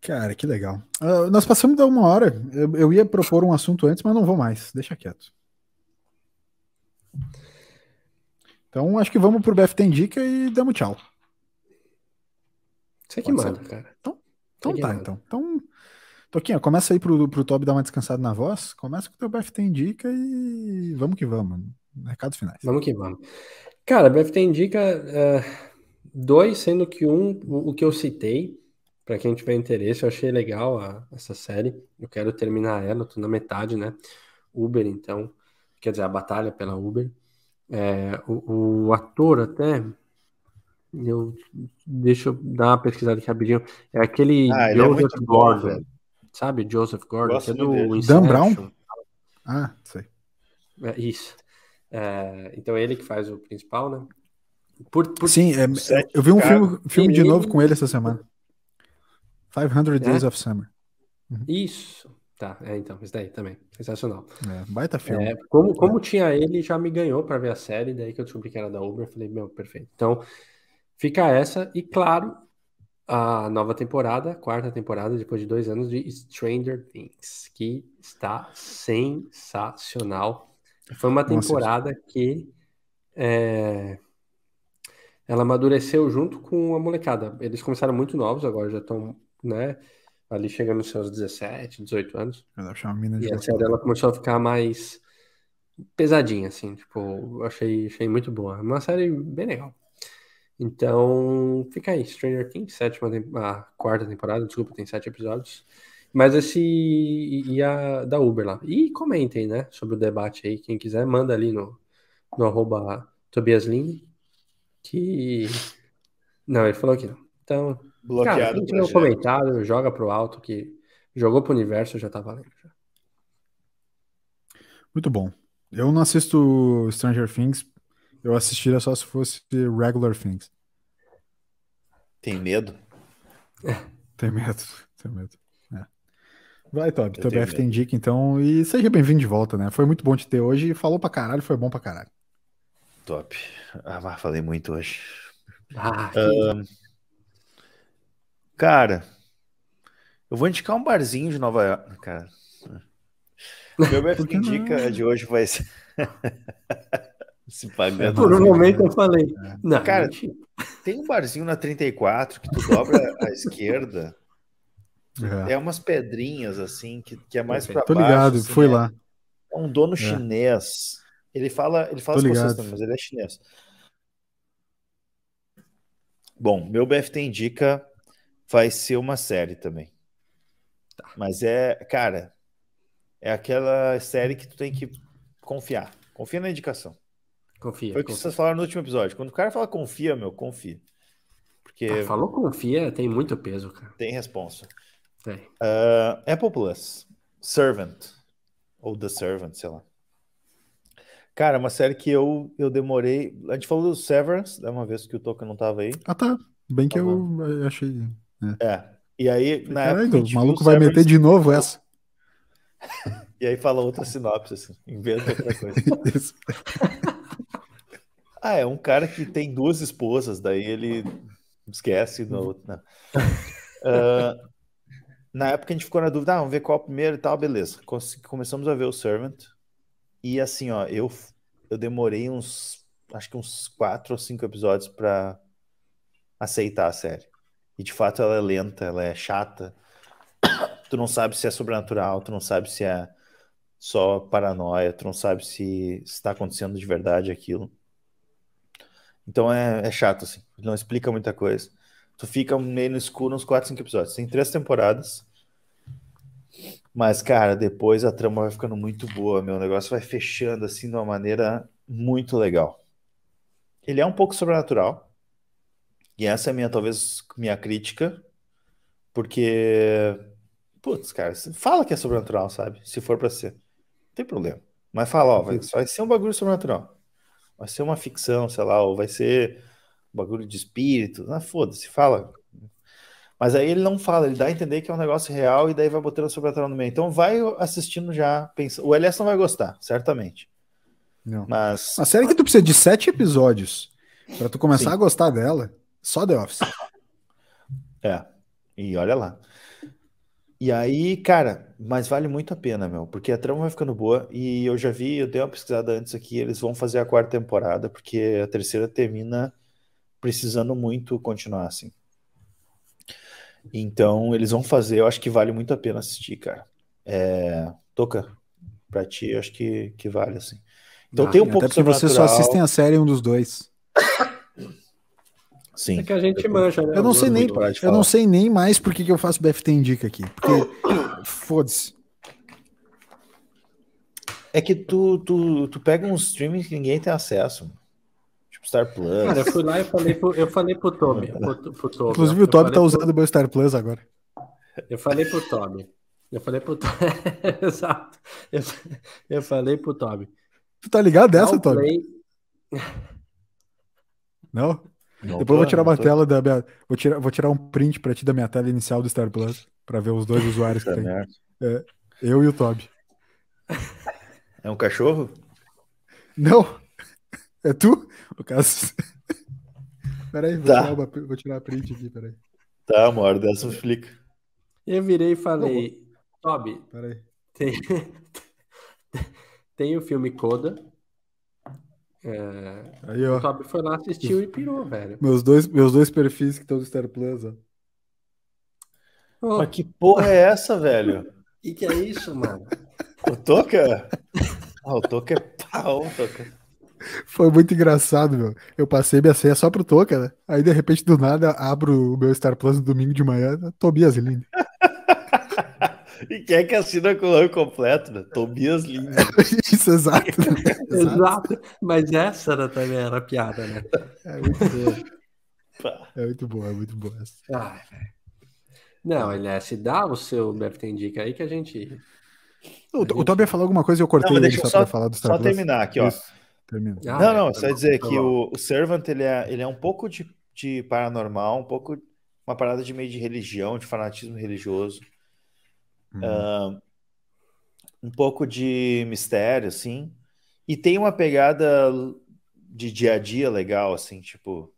Cara, que legal. Uh, nós passamos da uma hora. Eu, eu, ia propor um assunto antes, mas não vou mais. Deixa quieto. Então, acho que vamos pro BFT Indica e damos tchau. Você que Pode manda, ser? cara. Então, então tá, manda. então. Então, Toquinha, começa aí pro, pro Toby dar uma descansada na voz. Começa com o teu BFT Indica e vamos que vamos. Recados finais. Vamos que vamos. Cara, BFT Indica uh, dois, sendo que um, o, o que eu citei, para quem tiver interesse, eu achei legal a, essa série. Eu quero terminar ela, tô na metade, né? Uber, então, quer dizer, a batalha pela Uber. É, o, o, ator até. Eu, deixa eu dar uma pesquisada aqui rapidinho. É aquele ah, é Joseph é Gordon. Bom, sabe? Joseph Gordon, Gosto que é do Dan Brown? Ah, sei. É, isso. É, então ele que faz o principal, né? Por, por... Sim, é, eu vi um filme, filme de novo com ele essa semana. 500 Days of Summer. Uhum. Isso. Tá, é, então, isso daí também. Sensacional. É, baita filme. É, como, como tinha ele, já me ganhou para ver a série, daí que eu descobri que era da Uber, falei, meu, perfeito. Então, fica essa, e claro, a nova temporada, quarta temporada, depois de dois anos, de Stranger Things, que está sensacional. Foi uma temporada Nossa. que é, ela amadureceu junto com a molecada. Eles começaram muito novos, agora já estão né? Ali chegando nos seus 17, 18 anos. e a série ela começou a ficar mais pesadinha, assim, tipo, eu achei, achei muito boa. É uma série bem legal. Então, fica aí, Stranger Things, sétima, a quarta temporada, desculpa, tem sete episódios. Mas esse e a da Uber lá. E comentem, né, sobre o debate aí, quem quiser, manda ali no, no arroba Tobias Lin, que... Não, ele falou que não. Então, Bloqueado. Cara, quem tiver um comentário, joga pro alto que jogou pro universo já tá valendo. Já. Muito bom. Eu não assisto Stranger Things. Eu assistiria só se fosse Regular Things. Tem medo? É. [LAUGHS] Tem medo. [LAUGHS] Tem medo. Vai, Toby. Teu BF tem dica, então. E seja bem-vindo de volta, né? Foi muito bom te ter hoje. Falou pra caralho, foi bom pra caralho. Top. Ah, falei muito hoje. Ah, que... Cara, eu vou indicar um barzinho de Nova York, cara. Meu BFT indica de hoje vai ser. [LAUGHS] Se pagando. Por um momento eu falei. Não, cara, tem um barzinho na 34 que tu dobra à [LAUGHS] esquerda. É. é. umas pedrinhas assim, que, que é mais para baixo. Tô ligado, assim, foi é, lá. É um dono é. chinês. Ele fala, ele fala as mas ele é chinês. Bom, meu BFT indica vai ser uma série também. Tá. Mas é, cara, é aquela série que tu tem que confiar. Confia na indicação. Confia. Foi o que vocês falaram no último episódio. Quando o cara fala confia, meu, confia. Porque. Ah, falou confia, tem muito peso, cara. Tem responsa. Tem. Uh, Apple Plus, Servant. Ou The Servant, sei lá. Cara, uma série que eu, eu demorei. A gente falou do Severance, da uma vez que o Toca não tava aí. Ah, tá. Bem que eu achei. É. é. E aí, na Caralho, época, o maluco vai meter de novo [LAUGHS] essa. e aí fala outra sinopse, assim, inventa outra coisa. [LAUGHS] ah, é um cara que tem duas esposas, daí ele esquece na outra. Uh, na época a gente ficou na dúvida, ah, vamos ver qual primeiro e tal, beleza. Começamos a ver o Servant. E assim, ó, eu, eu demorei uns, acho que uns quatro ou cinco episódios para aceitar a série. E de fato ela é lenta, ela é chata. Tu não sabe se é sobrenatural, tu não sabe se é só paranoia, tu não sabe se está acontecendo de verdade aquilo. Então é, é chato, assim. Não explica muita coisa. Tu fica meio no escuro uns 4, 5 episódios. Tem três temporadas. Mas, cara, depois a trama vai ficando muito boa. Meu negócio vai fechando assim de uma maneira muito legal. Ele é um pouco sobrenatural. E essa é minha, talvez, minha crítica, porque, putz, cara, fala que é sobrenatural, sabe? Se for para ser. Não tem problema. Mas fala, ó, vai, vai ser um bagulho sobrenatural. Vai ser uma ficção, sei lá, ou vai ser bagulho de espírito. Ah, foda-se, fala. Mas aí ele não fala, ele dá a entender que é um negócio real e daí vai botando sobre a tela no meio. Então vai assistindo já, pensa. O LS não vai gostar, certamente. Não. Mas. A série que tu precisa de sete episódios para tu começar Sim. a gostar dela, só The Office. É. E olha lá. E aí, cara, mas vale muito a pena, meu, porque a trama vai ficando boa e eu já vi, eu dei uma pesquisada antes aqui, eles vão fazer a quarta temporada, porque a terceira termina precisando muito continuar assim. Então, eles vão fazer, eu acho que vale muito a pena assistir, cara. É, toca pra ti, eu acho que, que vale, assim. Então ah, tem um pouco Até porque vocês só assistem a série um dos dois. Sim. É que a gente manja, né? Eu não sei nem, eu não sei nem mais por que, que eu faço BFT Indica aqui. Porque, [COUGHS] foda-se. É que tu, tu, tu pega uns streaming que ninguém tem acesso. Tipo Star Plus. Cara, eu fui lá e falei pro, eu falei pro Tommy. Pro, pro Tommy Inclusive o Tommy tá pro... usando o meu Star Plus agora. Eu falei pro Tommy. Eu falei pro Tommy. [LAUGHS] Exato. Eu, eu falei pro Tommy. Tu tá ligado dessa, Tommy? Não? Não Depois eu vou tirar uma tô. tela da minha. Vou tirar, vou tirar um print pra ti da minha tela inicial do Star Plus pra ver os dois usuários que tem. É, eu e o Toby. É um cachorro? Não. É tu? O caso. [LAUGHS] Peraí, vou, tá. tirar uma, vou tirar a print aqui, peraí. Tá, uma hora dessa explica. Eu virei e falei. Toby. Tem, [LAUGHS] tem o filme Coda, é... Aí, ó. O Toby foi lá, assistiu e pirou, velho. Meus dois, meus dois perfis que estão do Star Plus, ó. Oh. Mas que porra é essa, velho? [LAUGHS] E que é isso, mano? O Toca? Ah, o Toca é pau, Toca. Foi muito engraçado, meu. Eu passei minha senha só pro Toca, né? Aí, de repente, do nada, abro o meu Star Plus no domingo de manhã, Tobias Lindo. [LAUGHS] E quem é que assina com o nome completo, né? Tobias Lima. [LAUGHS] Isso, [LAUGHS] exato. exato. Mas essa era, também era a piada, né? É muito boa. É muito boa, é muito boa essa. Ai, Não, LS, dá o seu BFT Indica aí que a gente. O, gente... o Tobi falou alguma coisa e eu cortei não, ele só, só para falar do Star Só Plus. terminar aqui, ó. Termina. Ah, não, não, é, só tá dizer tá que o, o, Servant ele é, ele é um pouco de, de paranormal, um pouco uma parada de meio de religião, de fanatismo religioso. Uhum. Uh, um pouco de mistério, assim. E tem uma pegada de dia a dia legal, assim, tipo,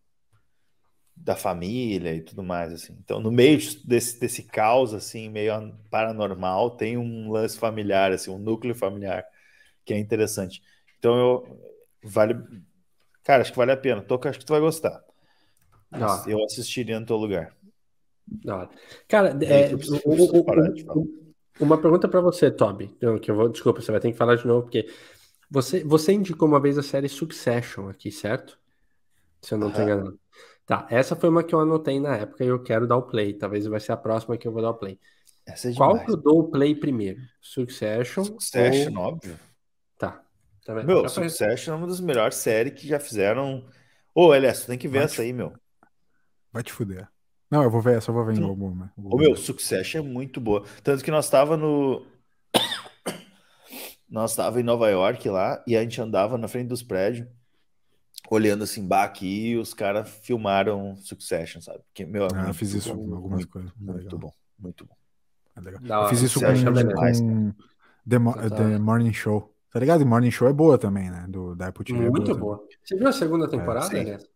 da família e tudo mais, assim. Então, no meio desse, desse caos, assim, meio paranormal, tem um lance familiar, assim, um núcleo familiar, que é interessante. Então, eu, vale... Cara, acho que vale a pena. Toca, acho que tu vai gostar. Eu assistiria no teu lugar. Cara, é, o, o, uma pergunta para você, Toby. Que eu vou, desculpa, você vai ter que falar de novo, porque você, você indicou uma vez a série Succession aqui, certo? Se eu não estou enganado. Tá, essa foi uma que eu anotei na época e eu quero dar o play. Talvez vai ser a próxima que eu vou dar o play. É Qual que eu dou o play primeiro? Succession? Succession, ou... óbvio. Tá. tá meu, Succession é uma das melhores séries que já fizeram. Ô, oh, Elias, tu tem que ver vai essa te... aí, meu. Vai te fuder. Não, eu vou ver essa, eu vou ver em algum. Né? O meu, Succession é muito boa. Tanto que nós tava no. [COUGHS] nós estava em Nova York lá e a gente andava na frente dos prédios, olhando assim, bah, aqui e os caras filmaram Succession, sabe? Porque, meu, ah, eu fiz isso com algumas muito, coisas. Muito bom, muito bom. É legal. eu fiz isso com, com The, The, Morning Show. Tá ligado? The Morning Show é boa também, né? Do, da Apple TV. Muito é boa. boa. Você viu a segunda temporada, é, sim.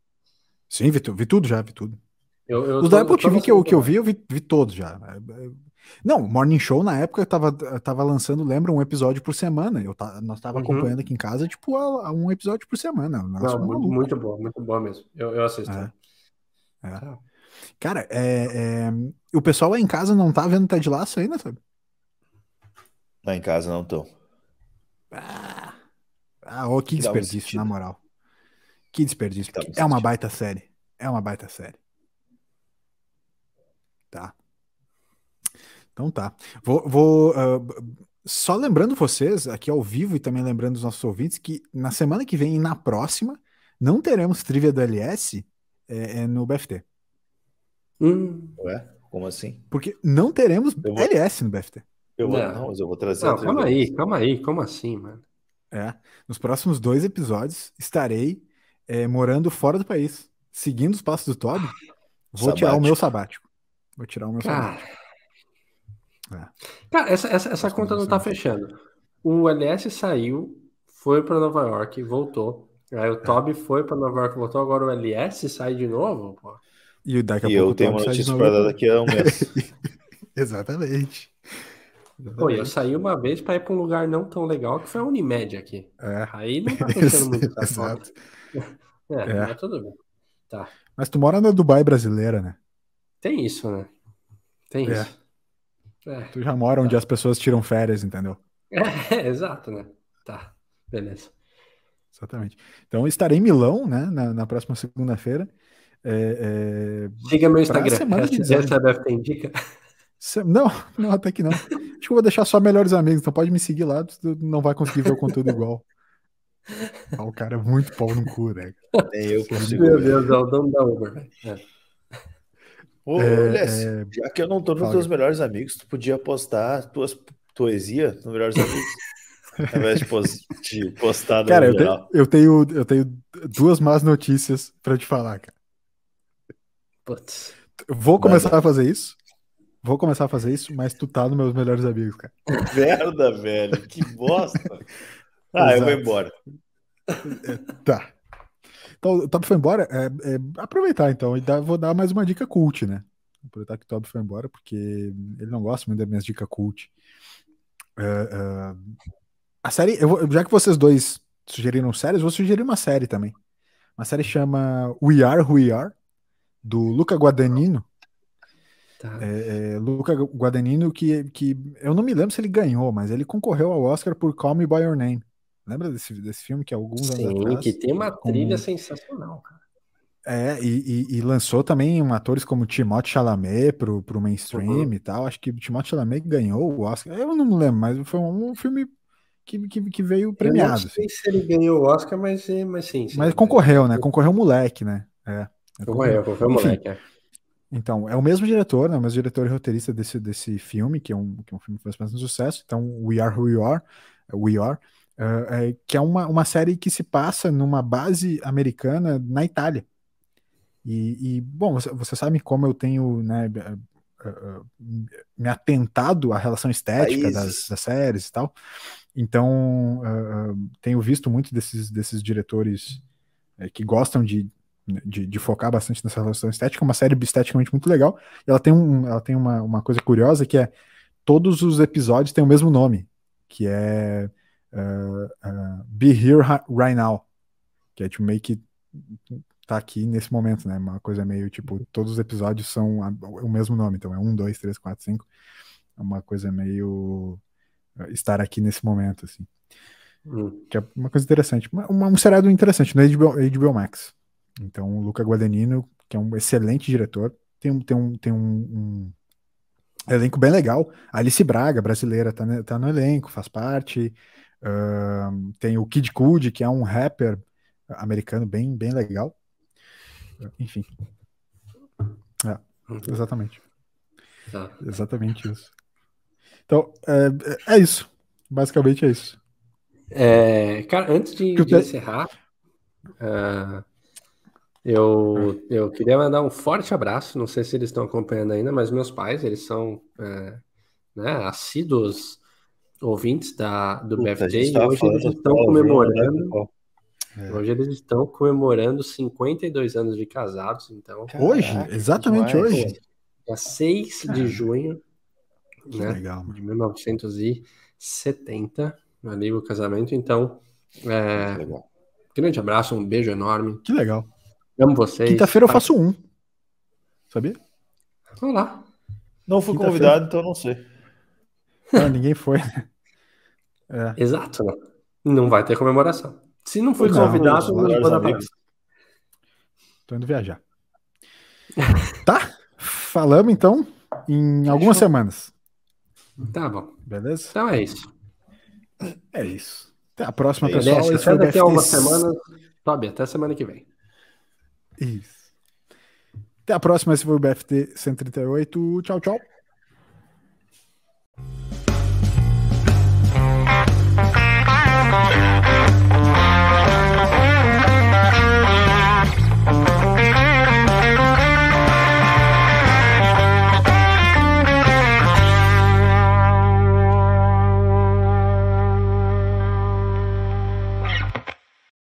Sim, vi, vi tudo já, vi tudo. Eu, eu Os da Apple TV que eu, que eu vi, eu vi, vi todos já. Não, Morning Show na época eu tava, tava lançando, lembra, um episódio por semana. Eu nós tava uhum. acompanhando aqui em casa, tipo, a, a um episódio por semana. Não, muito, muito bom, muito bom mesmo. Eu, eu assisto. É. É. Ah. Cara, é, é, o pessoal lá em casa não tá vendo Ted Laço ainda, sabe? Lá em casa não tô. Ah, ah oh, que desperdício, na moral. Que desperdício. É uma baita série. É uma baita série. Tá. Então tá. Vou, vou uh, só lembrando vocês aqui ao vivo e também lembrando os nossos ouvintes que na semana que vem e na próxima não teremos trivia do LS é, é no BFT. Hum. Ué? Como assim? Porque não teremos vou... LS no BFT. Eu vou, não. não, mas eu vou trazer. Não, calma aí, calma aí, como assim, mano? É. Nos próximos dois episódios estarei é, morando fora do país, seguindo os passos do Toby. Vou sabático. tirar o meu sabático. Vou tirar o meu Cara, é. Cara essa, essa, essa conta não tá fechando. O LS saiu, foi para Nova York, voltou. Aí o é. Toby foi para Nova York, voltou. Agora o LS sai de novo, pô. E, daqui a e pouco eu tenho uma notícia para dar daqui a um mês. [LAUGHS] Exatamente. Pô, eu saí uma vez para ir para um lugar não tão legal que foi a Unimed aqui. É. Aí não [LAUGHS] tá fechando muito Exato. [LAUGHS] É, é, mas tudo bem. Tá. Mas tu mora na Dubai brasileira, né? Tem isso, né? Tem é. isso. É. Tu já mora onde tá. as pessoas tiram férias, entendeu? É, [LAUGHS] exato, né? Tá, beleza. Exatamente. Então estarei em Milão, né, na, na próxima segunda-feira. É, é, Siga meu Instagram. Essa deve ter indica. Não, [LAUGHS] não, até que não. Acho que eu vou deixar só melhores amigos, então pode me seguir lá, tu não vai conseguir ver o conteúdo igual. Ah, o cara é muito pau no cu, né? É eu consigo. Meu Deus, é o dono da Uber. É. Ô, é, é... já que eu não tô nos teus melhores amigos, tu podia postar tuas poesia no Melhores Amigos? [LAUGHS] Ao invés de, postar no Cara, eu, te, eu, tenho, eu tenho duas más notícias para te falar, cara. Putz. Vou começar a fazer isso. Vou começar a fazer isso, mas tu tá nos meus melhores amigos, cara. Merda, velho. Que bosta. [LAUGHS] ah, eu vou embora. É, tá. Então, o Top foi embora. É, é, aproveitar, então, e vou dar mais uma dica cult, né? Aproveitar que o Top foi embora, porque ele não gosta muito das minhas dicas cult. Uh, uh, a série, vou, já que vocês dois sugeriram séries, vou sugerir uma série também. Uma série chama We Are Who We Are, do Luca Guadagnino. Tá. É, é, Luca Guadagnino, que, que eu não me lembro se ele ganhou, mas ele concorreu ao Oscar por Call Me By Your Name. Lembra desse, desse filme que é alguns Sim, anos atrás? que tem uma com... trilha sensacional, cara. É, e, e, e, lançou também um atores como Timothée Chalamet pro, pro mainstream uhum. e tal. Acho que o Timothée Chalamet ganhou o Oscar. Eu não me lembro, mas foi um, um filme que, que, que, veio premiado. Eu não sei assim. se ele ganhou o Oscar, mas, mas sim. sim mas concorreu, né? Concorreu o moleque, né? É. Concorreu, concorreu o moleque, é. Então, é o mesmo diretor, né? O mesmo diretor e roteirista desse, desse filme, que é um, que é um filme que faz bastante sucesso. Então, We Are Who We Are, We Are, uh, é, que é uma, uma série que se passa numa base americana na Itália. E, e bom, você, você, sabe como eu tenho né, uh, uh, me atentado à relação estética das, das, séries e tal. Então, tenho visto muito desses, desses diretores eh, que gostam de, de, de, focar bastante nessa relação estética. Uma série esteticamente muito legal. Ela tem, um, ela tem uma, uma coisa curiosa que é todos os episódios têm o mesmo nome, que é Be Here Right Now, que é tipo meio que tá aqui nesse momento, né? Uma coisa meio tipo, todos os episódios são a, o mesmo nome, então é um, dois, três, quatro, cinco. É uma coisa meio uh, estar aqui nesse momento, assim. Hum. Que é uma coisa interessante. Uma, um seriado interessante no HBO, HBO Max. Então, o Luca Guadagnino, que é um excelente diretor, tem, um, tem, um, tem um, um elenco bem legal. A Alice Braga, brasileira, tá, tá no elenco, faz parte. Uh, tem o Kid Cudi, que é um rapper americano bem, bem legal. Enfim. É, uhum. exatamente. Tá. Exatamente isso. Então, é, é isso. Basicamente é isso. É, cara, antes de, de encerrar, uh, eu, eu queria mandar um forte abraço. Não sei se eles estão acompanhando ainda, mas meus pais, eles são uh, né, assíduos ouvintes da, do Puta, BFT e hoje eles estão comemorando. É. Hoje eles estão comemorando 52 anos de casados, então. Caraca, hoje? Exatamente demais. hoje. Dia 6 Caraca. de junho né, legal, de 1970, ali o casamento. Então, é, grande abraço, um beijo enorme. Que legal. Amo vocês. Quinta-feira eu faço um. Sabia? Vamos lá. Não fui convidado, então não sei. Ah, ninguém foi. É. Exato. Né? Não vai ter comemoração. Se não for convidado, não, não pode dar Tô indo viajar. tá? Falamos então em algumas semanas. Tá bom. Beleza? Então é isso. É isso. Até a próxima, pessoal. Esse até daqui a uma semana. Tobi, até semana que vem. Isso. Até a próxima. Esse foi o BFT 138. Tchau, tchau.